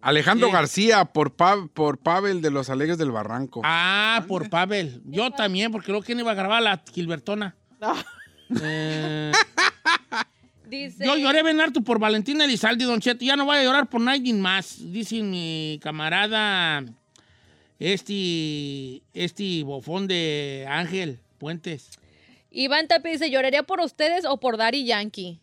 Alejandro. García por, Pa- por Pavel de los Alegres del Barranco. Ah, por Pavel. Yo también, porque luego quién iba a grabar la Gilbertona. Ah, Eh, [laughs] Dice... yo lloré bien harto por Valentina Elizalde, Don Cheto. Ya no voy a llorar por nadie más, dice mi camarada este, este bofón de Ángel Puentes. Iván Tapi dice, ¿lloraría por ustedes o por Daddy Yankee?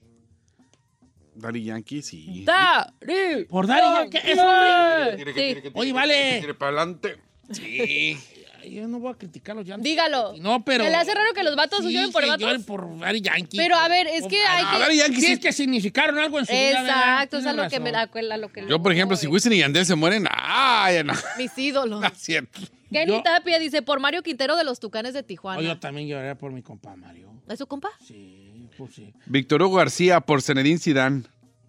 Daddy Yankee, sí. Daddy Por Daddy Yankee, es hombre. Sí. Oye, vale. Tire para adelante. Sí. [laughs] Ay, Yo no voy a criticar los llantos. Dígalo. No, pero. ¿Se le hace raro que los vatos Sí, lloren por vatos? lloren por Daddy Yankee. Pero a ver, es que hay Ah, que... Yankee sí es que significaron algo en su vida. ¿verdad? Exacto, es a lo que me da a lo que Yo, por ejemplo, si Wisin y Yandel se mueren, ¡ah! Ya no. [laughs] Mis ídolos. [laughs] No es cierto. Kenny Yo- Tapia dice, por Mario Quintero de los Tucanes de Oh, Tijuana. yo también lloraría por mi compa Mario. ¿Es su compa? Sí, pues sí. Víctor Hugo García por Zinedine Zidane.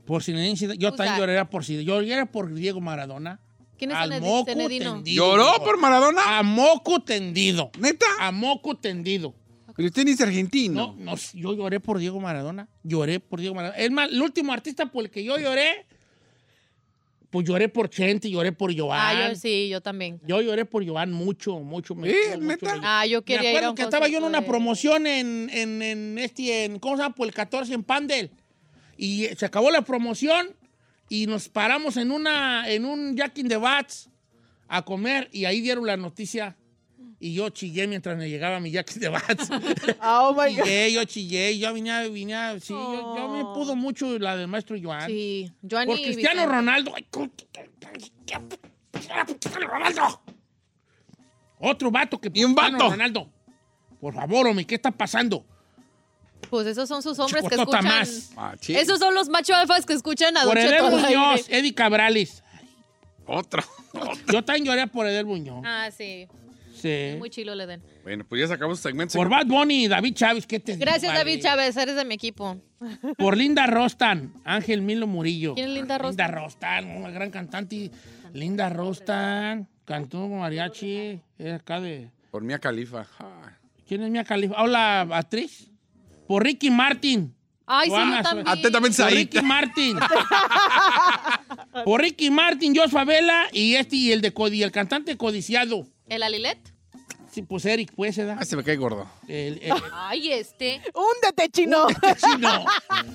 Por Zinedine Zidane. Yo O también lloraría por Zidane. Yo lloraría por Diego Maradona. ¿Quién es Al Zenedi- moco tendido. ¿Lloró por Maradona? A moco tendido. ¿Neta? A moco tendido. Pero usted ni es argentino. No, no, yo lloré por Diego Maradona. Lloré por Diego Maradona. Es más, el último artista por el que yo lloré, pues lloré por Chente, lloré por Joan. Ah, yo sí, yo también. Yo lloré por Joan mucho, mucho. me ¿Eh? mucho ¿Neta? Ah, yo Me quería ir a acuerdo un que estaba yo en concierto una de- promoción en, en, en este, en, ¿cómo se llama? Por el 14 en Pandel. Y eh, se acabó la promoción y nos paramos en una, en un Jack in the Bats a comer y ahí dieron la noticia. Y yo chillé mientras me llegaba mi Jack in the Bats. [laughs] Oh my God. chillé, yo chillé, yo vine, vine sí, yo, yo me pudo mucho la del maestro Joan. Sí, Joanny Por Cristiano Vicente. Ronaldo. Ay, ¿cómo que- Cristiano Ronaldo. Otro vato que Y un vato. Ronaldo. Por favor, hombre, ¿qué está pasando? Pues esos son sus hombres que escuchan. más. Ah, sí. Esos son los macho alfas que escuchan a Por Edel. Muñoz, Eddie Cabrales. Otro. [laughs] Yo también lloré por Edel Muñoz. Ah, sí. Sí. Muy chilo le den. Bueno, pues ya se acabó su segmento. Por. Bad Bunny y David Chávez, ¿qué te Gracias? David Chávez. Eres de mi equipo. [laughs] Por Linda Rostan, Ángel Milo Murillo. ¿Quién es Linda Rostan? Linda Rostan, una gran cantante. Linda Rostan, cantó con mariachi, es acá de... Por Mía Califa. ¿Quién es Mia Khalifa? Hola, actriz. Por Ricky Martin. Ay, sí, yo también. Atentamente, [laughs] Por. Ricky Martin. Por Ricky Martin, Jos Favela y este y el de Codi, el cantante codiciado. ¿El Alilet? Sí, pues Eric, pues se da. Ah, se me cae gordo. El, el- Ay, este. Húndete, chino. sí, no.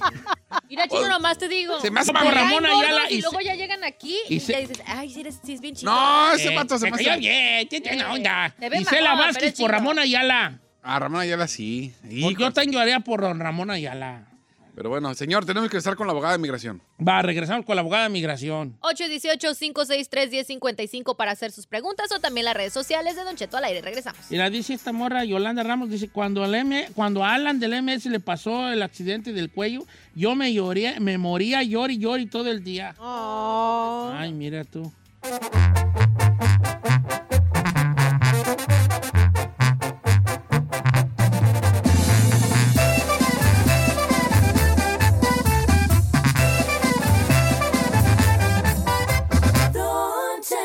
[laughs] Mira, chino, nomás te digo. Se me hace Por Ay, Ramón Ayala Y, y luego se- ya llegan aquí y y, se- ya dices, ay, sí, eres, sí es bien chido. No, ese Eh, pato se me hace. bien, tiene buena onda. mamón, pero Vázquez por. Ramón Ayala. Ah, Ramón Ayala sí. Pues yo también lloraría por don Ramón Ayala. Pero bueno, señor, tenemos que estar con la abogada de migración. Va, regresamos con la abogada de migración. 818-563-1055 para hacer sus preguntas o también las redes sociales de Don Cheto al aire. Regresamos. Y la dice esta morra, Yolanda Ramos, dice, cuando, al M, cuando a Alan del MS le pasó el accidente del cuello, yo me lloré, me moría llori, llori todo el día. Oh. Ay, mira tú.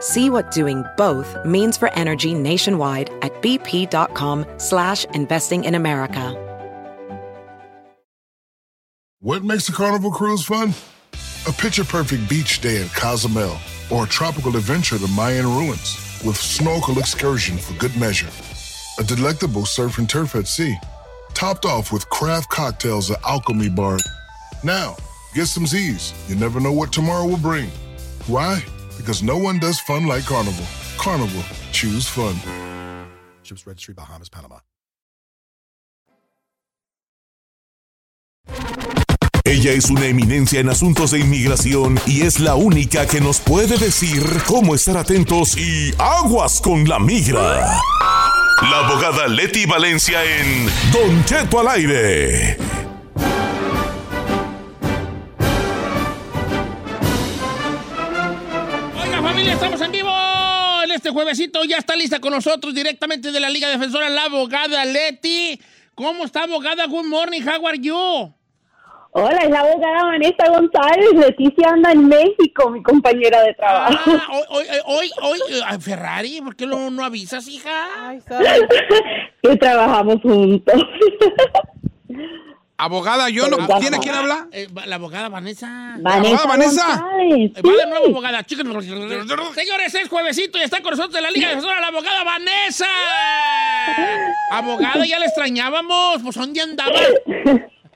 See what doing both means for energy nationwide at bp.com slash investing in America. What makes a carnival cruise fun? A picture perfect beach day at Cozumel or a tropical adventure to the Mayan ruins with snorkel excursion for good measure. A delectable surf and turf at sea, topped off with craft cocktails at Alchemy Bar. Now, get some Z's. You never know what tomorrow will bring. Why? Because no one does fun like Carnival. Carnival, choose fun. Ships Registry, Bahamas, Panama. Ella es una eminencia en asuntos de inmigración y es la única que nos puede decir cómo estar atentos y aguas con la migra. La abogada Leti Valencia en Don Cheto al aire. Estamos en vivo en este juevesito. Ya está lista con nosotros directamente de la Liga Defensora, la abogada Leti. ¿Cómo está, abogada? Good morning, how are you? Hola, es la abogada Vanessa González. Leticia anda en México, mi compañera de trabajo. Ah, hoy, hoy, hoy, hoy, eh, Ferrari, ¿por qué no, no avisas, hija? Ay, [laughs] que trabajamos juntos. [laughs] Abogada, yo no. Abogada. ¿Tiene quién habla? Eh, la abogada Vanessa. Vanessa Vanessa. González, Eh, Va de nuevo, abogada. Chicos, señores, es juevesito y está con nosotros de la Liga Defensora la abogada Vanessa. [laughs] Abogada, ya la extrañábamos. Pues, ¿dónde andaba?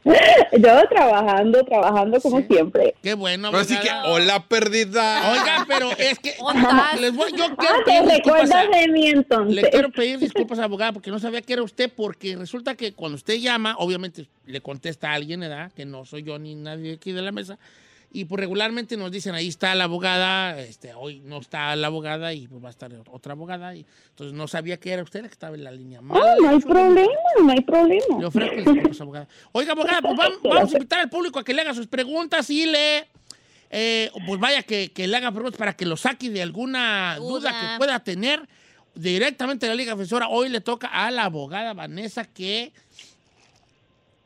[laughs] Yo trabajando, trabajando como siempre. Qué bueno, Ahora sí que, hola, perdida. Oiga, pero es que les voy, yo Ah, quiero ¿te pedir disculpas recuerdas a- de mí entonces? Le quiero pedir disculpas, abogada, porque no sabía que era usted, porque resulta que cuando usted llama, obviamente le contesta a alguien, ¿verdad? Que no soy yo ni nadie aquí de la mesa. Y pues regularmente nos dicen, ahí está la abogada, este, hoy no está la abogada y pues va a estar otra abogada. Y, entonces no sabía que era usted la que estaba en la línea. Oh, no hay problema, no hay problema. Le ofrezco disculpas, abogada. Oiga, abogada, pues vam- [laughs] vamos, a invitar al público a que le haga sus preguntas y le. eh, pues vaya, que, que le haga preguntas para que lo saque de alguna duda, Duda. que pueda tener directamente de la Liga Defensora. Hoy le toca a la abogada Vanessa que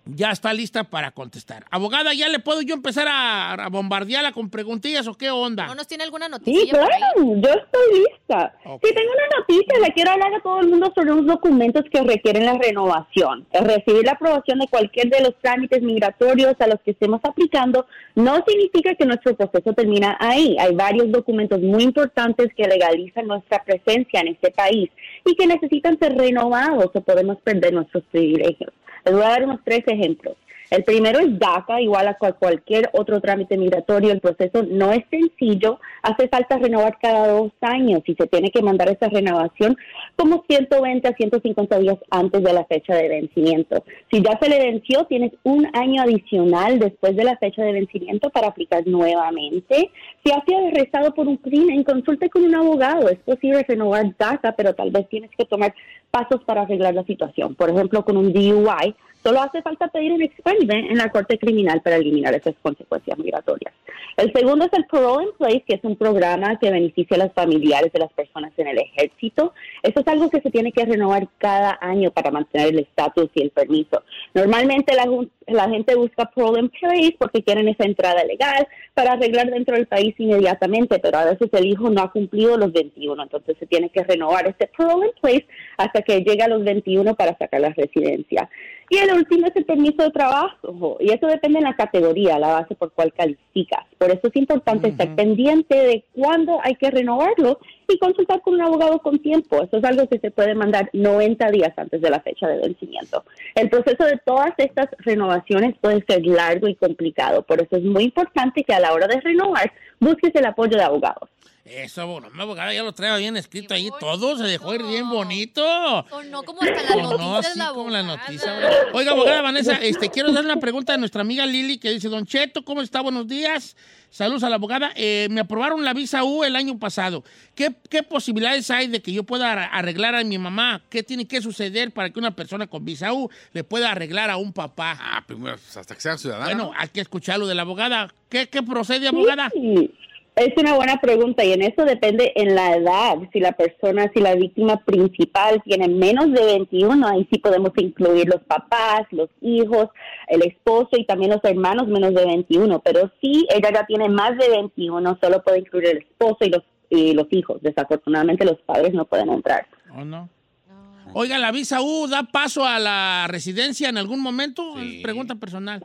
ya está lista para contestar. Abogada, ¿ya le puedo yo empezar a, a bombardearla con preguntillas o qué onda? ¿No nos tiene alguna noticia? Sí, claro, yo estoy lista. Sí, tengo una noticia, le quiero hablar a todo el mundo sobre unos documentos que requieren la renovación. El recibir la aprobación de cualquier de los trámites migratorios a los que estemos aplicando no significa que nuestro proceso termina ahí. Hay varios documentos muy importantes que legalizan nuestra presencia en este país y que necesitan ser renovados o podemos perder nuestros privilegios. Les voy a dar unos tres ejemplos. El primero es DACA, igual a cual- cualquier otro trámite migratorio. El proceso no es sencillo, hace falta renovar cada dos años y se tiene que mandar esa renovación como 120 a 150 días antes de la fecha de vencimiento. Si ya se le venció, tienes un año adicional después de la fecha de vencimiento para aplicar nuevamente. Si has sido arrestado por un crimen, consulte con un abogado. Es posible renovar DACA, pero tal vez tienes que tomar pasos para arreglar la situación. Por ejemplo, con un DUI, solo hace falta pedir un expungement en la Corte Criminal para eliminar esas consecuencias migratorias. El segundo es el Parole in Place, que es un programa que beneficia a los familiares de las personas en el ejército. Eso es algo que se tiene que renovar cada año para mantener el estatus y el permiso. Normalmente la, la gente busca Parole in Place porque quieren esa entrada legal para arreglar dentro del país inmediatamente, pero a veces el hijo no ha cumplido los 21, entonces se tiene que renovar ese Parole in Place hasta que llegue a los 21 para sacar la residencia. Y el último es el permiso de trabajo, y eso depende de la categoría, la base por cual calificas. Por eso es importante estar pendiente de cuándo hay que renovarlo y consultar con un abogado con tiempo. Eso es algo que se puede mandar 90 días antes de la fecha de vencimiento. El proceso de todas estas renovaciones puede ser largo y complicado, por eso es muy importante que a la hora de renovar busques el apoyo de abogados. Eso, bueno, mi abogada ya lo trae bien escrito ahí todo, se dejó ir bien bonito. O no como hasta las O no, así la como la abogada. noticia. abogada. Oiga, abogada Vanessa, este, quiero dar una pregunta a nuestra amiga Lili que dice, Don Cheto, ¿cómo está? Buenos días. Saludos a la abogada. Eh, me aprobaron la visa U el año pasado. ¿Qué, qué posibilidades hay de que yo pueda ar- arreglar a mi mamá? ¿Qué tiene que suceder para que una persona con visa U le pueda arreglar a un papá? Ah, primero, pues, hasta que sea ciudadano. Bueno, hay que escucharlo de la abogada. ¿Qué, qué procede, abogada? Sí, es una buena pregunta y en eso depende en la edad. Si la persona, si la víctima principal tiene menos de 21, ahí sí podemos incluir los papás, los hijos, el esposo y también los hermanos menos de 21. Pero si ella ya tiene más de 21, solo puede incluir el esposo y los, y los hijos. Desafortunadamente los padres no pueden entrar. ¿O no? Oiga, ¿la visa U da paso a la residencia en algún momento? Es Pregunta personal.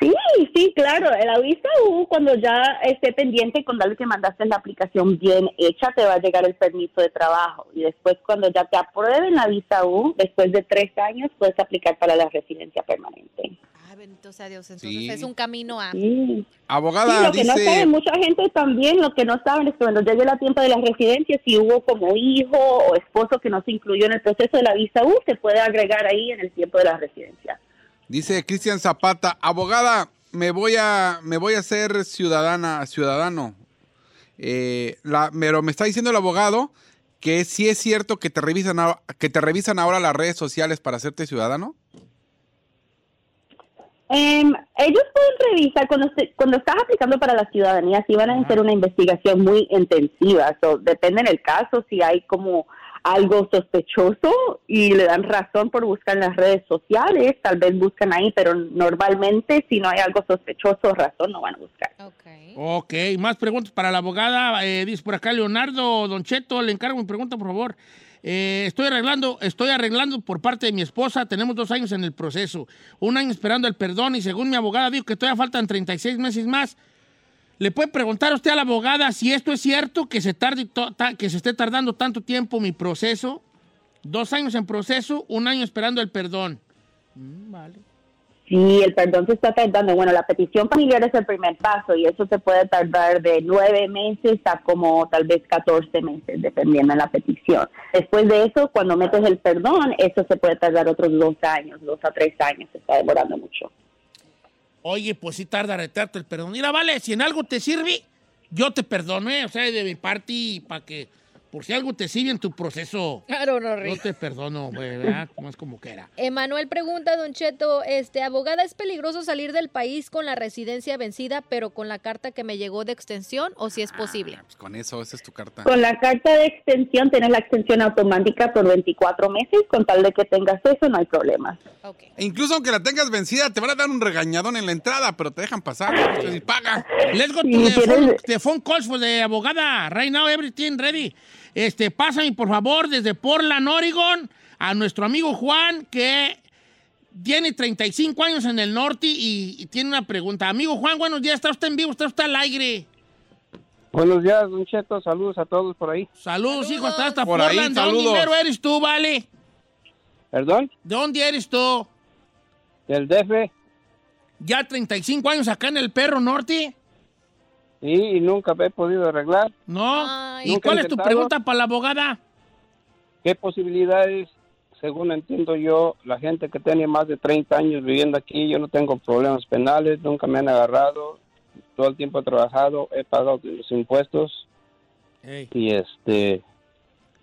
Sí, sí, claro. La visa U, cuando ya esté pendiente con darle que mandaste la aplicación bien hecha, te va a llegar el permiso de trabajo. Y después, cuando ya te aprueben la visa U, después de tres años, puedes aplicar para la residencia permanente. Ay, bendito sea Dios. Entonces Sí. es un camino a... Sí. Abogada Sí, lo que no dice. sabe mucha gente también, lo que no saben es que cuando llegue la tiempo de la residencia, si hubo como hijo o esposo que no se incluyó en el proceso de la visa U, se puede agregar ahí en el tiempo de la residencia. Dice Cristian Zapata, abogada, me voy a, me voy a hacer ciudadana, ciudadano. Eh, la, pero me está diciendo el abogado que sí es cierto que te revisan, ahora- que te revisan ahora las redes sociales para hacerte ciudadano. Em, ellos pueden revisar cuando cuando estás aplicando para la ciudadanía, si van a hacer una investigación muy intensiva. So, depende en el caso si hay como algo sospechoso y le dan razón por buscar en las redes sociales, tal vez buscan ahí, pero normalmente si no hay algo sospechoso razón no van a buscar. Ok, más preguntas para la abogada. Eh, dice por acá Leonardo Don Cheto, le encargo mi pregunta, por favor. Eh, estoy arreglando, estoy arreglando por parte de mi esposa. Tenemos dos años en el proceso. Un año esperando el perdón y según mi abogada dijo que todavía faltan 36 meses más. ¿Le puede preguntar a usted a la abogada si esto es cierto, que se, tarde, que se esté tardando tanto tiempo mi proceso? Dos años en proceso, un año esperando el perdón. Mm, vale. Si el perdón se está tardando, bueno, la petición familiar es el primer paso y eso se puede tardar de nueve meses a como tal vez 14 meses, dependiendo de la petición. Después de eso, cuando metes el perdón, eso se puede tardar otros dos años, dos a tres años, se está demorando mucho. Oye, pues sí tarda retarte el perdón. Mira, vale, si en algo te sirve, yo te perdoné, o sea, de mi parte, para que, por si algo te sirve en tu proceso, Claro, no, Rick. te perdono, güey, ¿verdad? Como es como que era. Emanuel pregunta, Don Cheto, este, abogada, ¿es peligroso salir del país con la residencia vencida, pero con la carta que me llegó de extensión, o si es posible? Pues con eso, esa es tu carta. Con la carta de extensión, tienes la extensión automática por 24 meses, con tal de que tengas eso, no hay problema. E incluso aunque la tengas vencida, te van a dar un regañadón en la entrada, pero te dejan pasar. Y paga. Let's go to Sí, the phone, tienes- the phone calls for the abogada. Right now, everything ready. Este, pásame, por favor, desde Portland, Oregon, a nuestro amigo Juan, que tiene 35 años en el norte y, y tiene una pregunta. Amigo Juan, buenos días. ¿Está usted en vivo? ¿Está usted al aire? Buenos días, Don Cheto. Saludos a todos por ahí. Saludos, hijo. Está hasta Por ahí. ¿De dónde saludos. eres tú, vale? ¿Perdón? ¿De dónde eres tú? Del DF. ¿Ya 35 años acá en el Perro Norte? Sí, y nunca me he podido arreglar. ¿No? ¿Y cuál es tu pregunta para la abogada? ¿Qué posibilidades, según entiendo yo, la gente que tiene más de 30 años viviendo aquí, yo no tengo problemas penales, nunca me han agarrado, todo el tiempo he trabajado, he pagado los impuestos y este,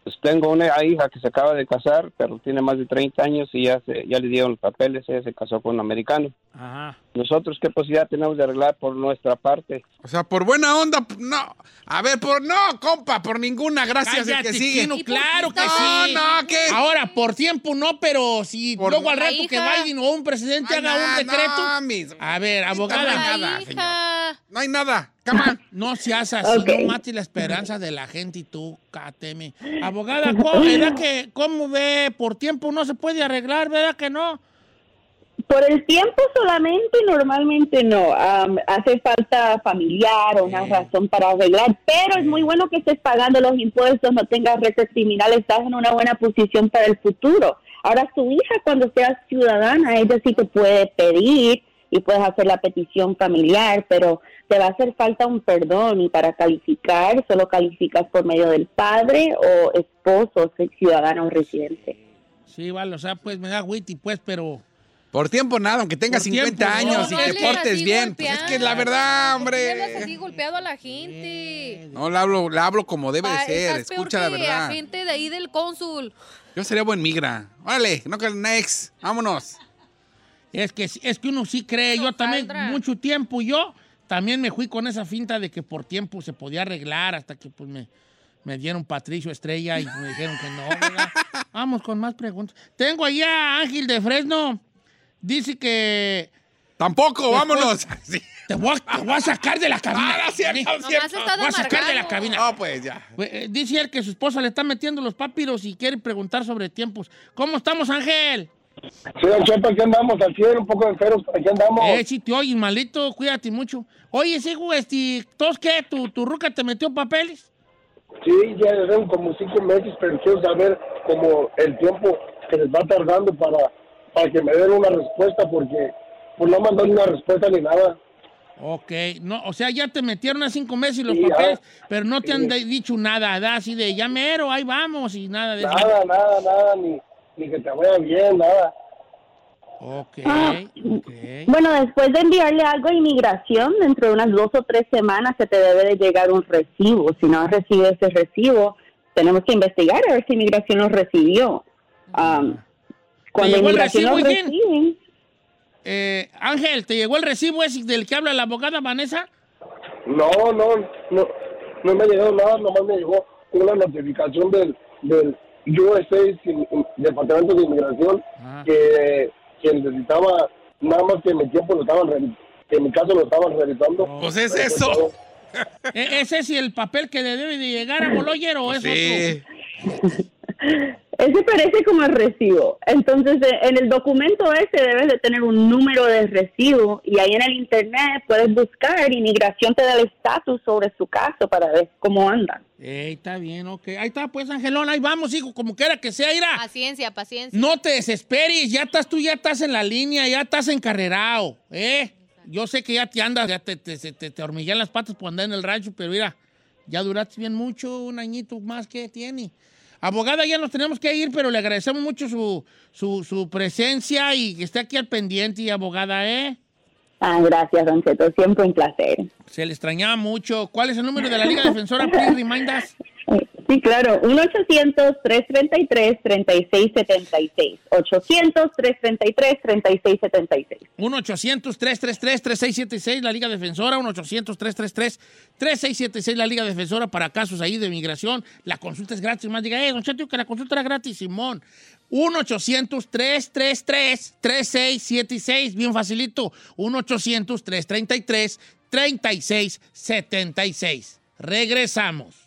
pues tengo una hija que se acaba de casar, pero tiene más de 30 años y ya, se, ya le dieron los papeles, ella se casó con un americano. Ajá. Nosotros, ¿qué posibilidad tenemos de arreglar por nuestra parte? O sea, por buena onda, no. A ver, por no, compa, por ninguna. Gracias, el Cállate, que sigue. Chino, claro que no, sí. No, ¿qué? Ahora, por tiempo no, pero si luego al rato que. Biden o un presidente Ay, haga no, un decreto. no, mis- a ver, abogada. La nada, hija. No hay nada. [laughs] No seas así, Ok. no mates la esperanza de la gente y tú, cáteme. Abogada, ¿cómo, ¿verdad que, ¿cómo ve? Por tiempo no se puede arreglar, ¿verdad que no? Por el tiempo solamente, normalmente no. Am, hace falta familiar o una razón para arreglar, pero es muy bueno que estés pagando los impuestos, no tengas récord criminal, estás en una buena posición para el futuro. Ahora, tu hija, cuando seas ciudadana, ella sí te puede pedir y puedes hacer la petición familiar, pero te va a hacer falta un perdón y para calificar solo calificas por medio del padre o esposo, ciudadano o residente. Sí, vale, o sea, pues me da witty, pues, pero... Por tiempo nada, aunque tengas Por 50 tiempo, no, años no y te hables portes bien. Pues es que la verdad, hombre. hablas así golpeado a la gente? No, la hablo, la hablo como debe de Ah, ser. estás peor Escucha la verdad. agente de ahí del cónsul. Yo sería buen migra. Órale, no que next. Vámonos. Es que, es que uno sí cree, yo también, mucho tiempo, yo también me fui con esa finta de que por tiempo se podía arreglar hasta que pues me, me dieron Patricio Estrella y me dijeron que no, ¿verdad? [laughs] Vamos con más preguntas. Tengo ahí a Ángel de Fresno. Dice que... Tampoco, vámonos. [laughs] Te voy, a, te voy a sacar de la cabina. Ah, no, cierto, ¿sí? cierto. está Te voy a sacar de la cabina. No, pues ya. Eh, Dice él que su esposa le está metiendo los papiros y quiere preguntar sobre tiempos. ¿Cómo estamos, Ángel? Sí, don Cheto, aquí andamos al cielo, un poco enfermos, aquí andamos. Eh, si te oyes malito, cuídate mucho. Oye, sí, güey, este, ¿tos qué? ¿Tu, ¿Tu ruca te metió papeles? Sí, ya llevan como cinco meses, pero quiero saber como el tiempo que les va tardando para, para que me den una respuesta, porque pues no mandan una respuesta ni nada. Ok, no, o sea, ya te metieron a cinco meses los Sí, pero no te han Sí. dicho nada, ¿verdad? Así de, ya mero, ahí vamos y nada de eso. Nada, nada, nada, ni, ni que te vaya bien, nada. Ok, Ah. ok. Bueno, después de enviarle algo a inmigración, dentro de unas dos o tres semanas se te debe de llegar un recibo. Si no has recibido ese recibo, tenemos que investigar a ver si inmigración lo recibió. Am, cuando llegó el recibo, recibe, Eh, Ángel, ¿te llegó el recibo ese del que habla la abogada Vanessa? No, no, no, no me ha llegado nada, nomás me llegó una notificación del, del USA, Departamento de Inmigración, que, que necesitaba nada más que mi tiempo lo estaban que mi caso lo estaban revisando. Pues es eso. [laughs] ¿E- ¿Ese es el papel que le debe de llegar a Boloyer o es Sí. otro? Ese parece como el recibo. Entonces, eh, en el documento ese debes de tener un número de recibo y ahí en el internet puedes buscar inmigración te da el estatus sobre su caso para ver cómo andan. Ey, está bien, ok. Ahí está, pues, Angelón, ahí vamos, hijo, como quiera que sea, irá. Paciencia, paciencia. No te desesperes, ya estás tú, ya estás en la línea, ya estás encarrerado, ¿eh? Yo sé que ya te andas, ya te, te, te, te hormiguean las patas por andar en el rancho, pero mira, ya duraste bien mucho, un añito más que tiene. Abogada, ya nos tenemos que ir, pero le agradecemos mucho su, su, su presencia y que esté aquí al pendiente, y abogada, ¿eh? Ah, gracias, Don Cheto. Siempre un placer. Se le extrañaba mucho. ¿Cuál es el número de la Liga Defensora? Please remind us. [laughs] Sí, claro. 1-800-333-3676. 800-333-3676. 1-800-333-3676, la Liga Defensora. 1-800-333-3676, la Liga Defensora para casos ahí de migración. La consulta es gratis. Más diga, eh, don Cheto, que la consulta era gratis, Simón. 1-800-333-3676. Bien facilito. 1-800-333-3676. Regresamos.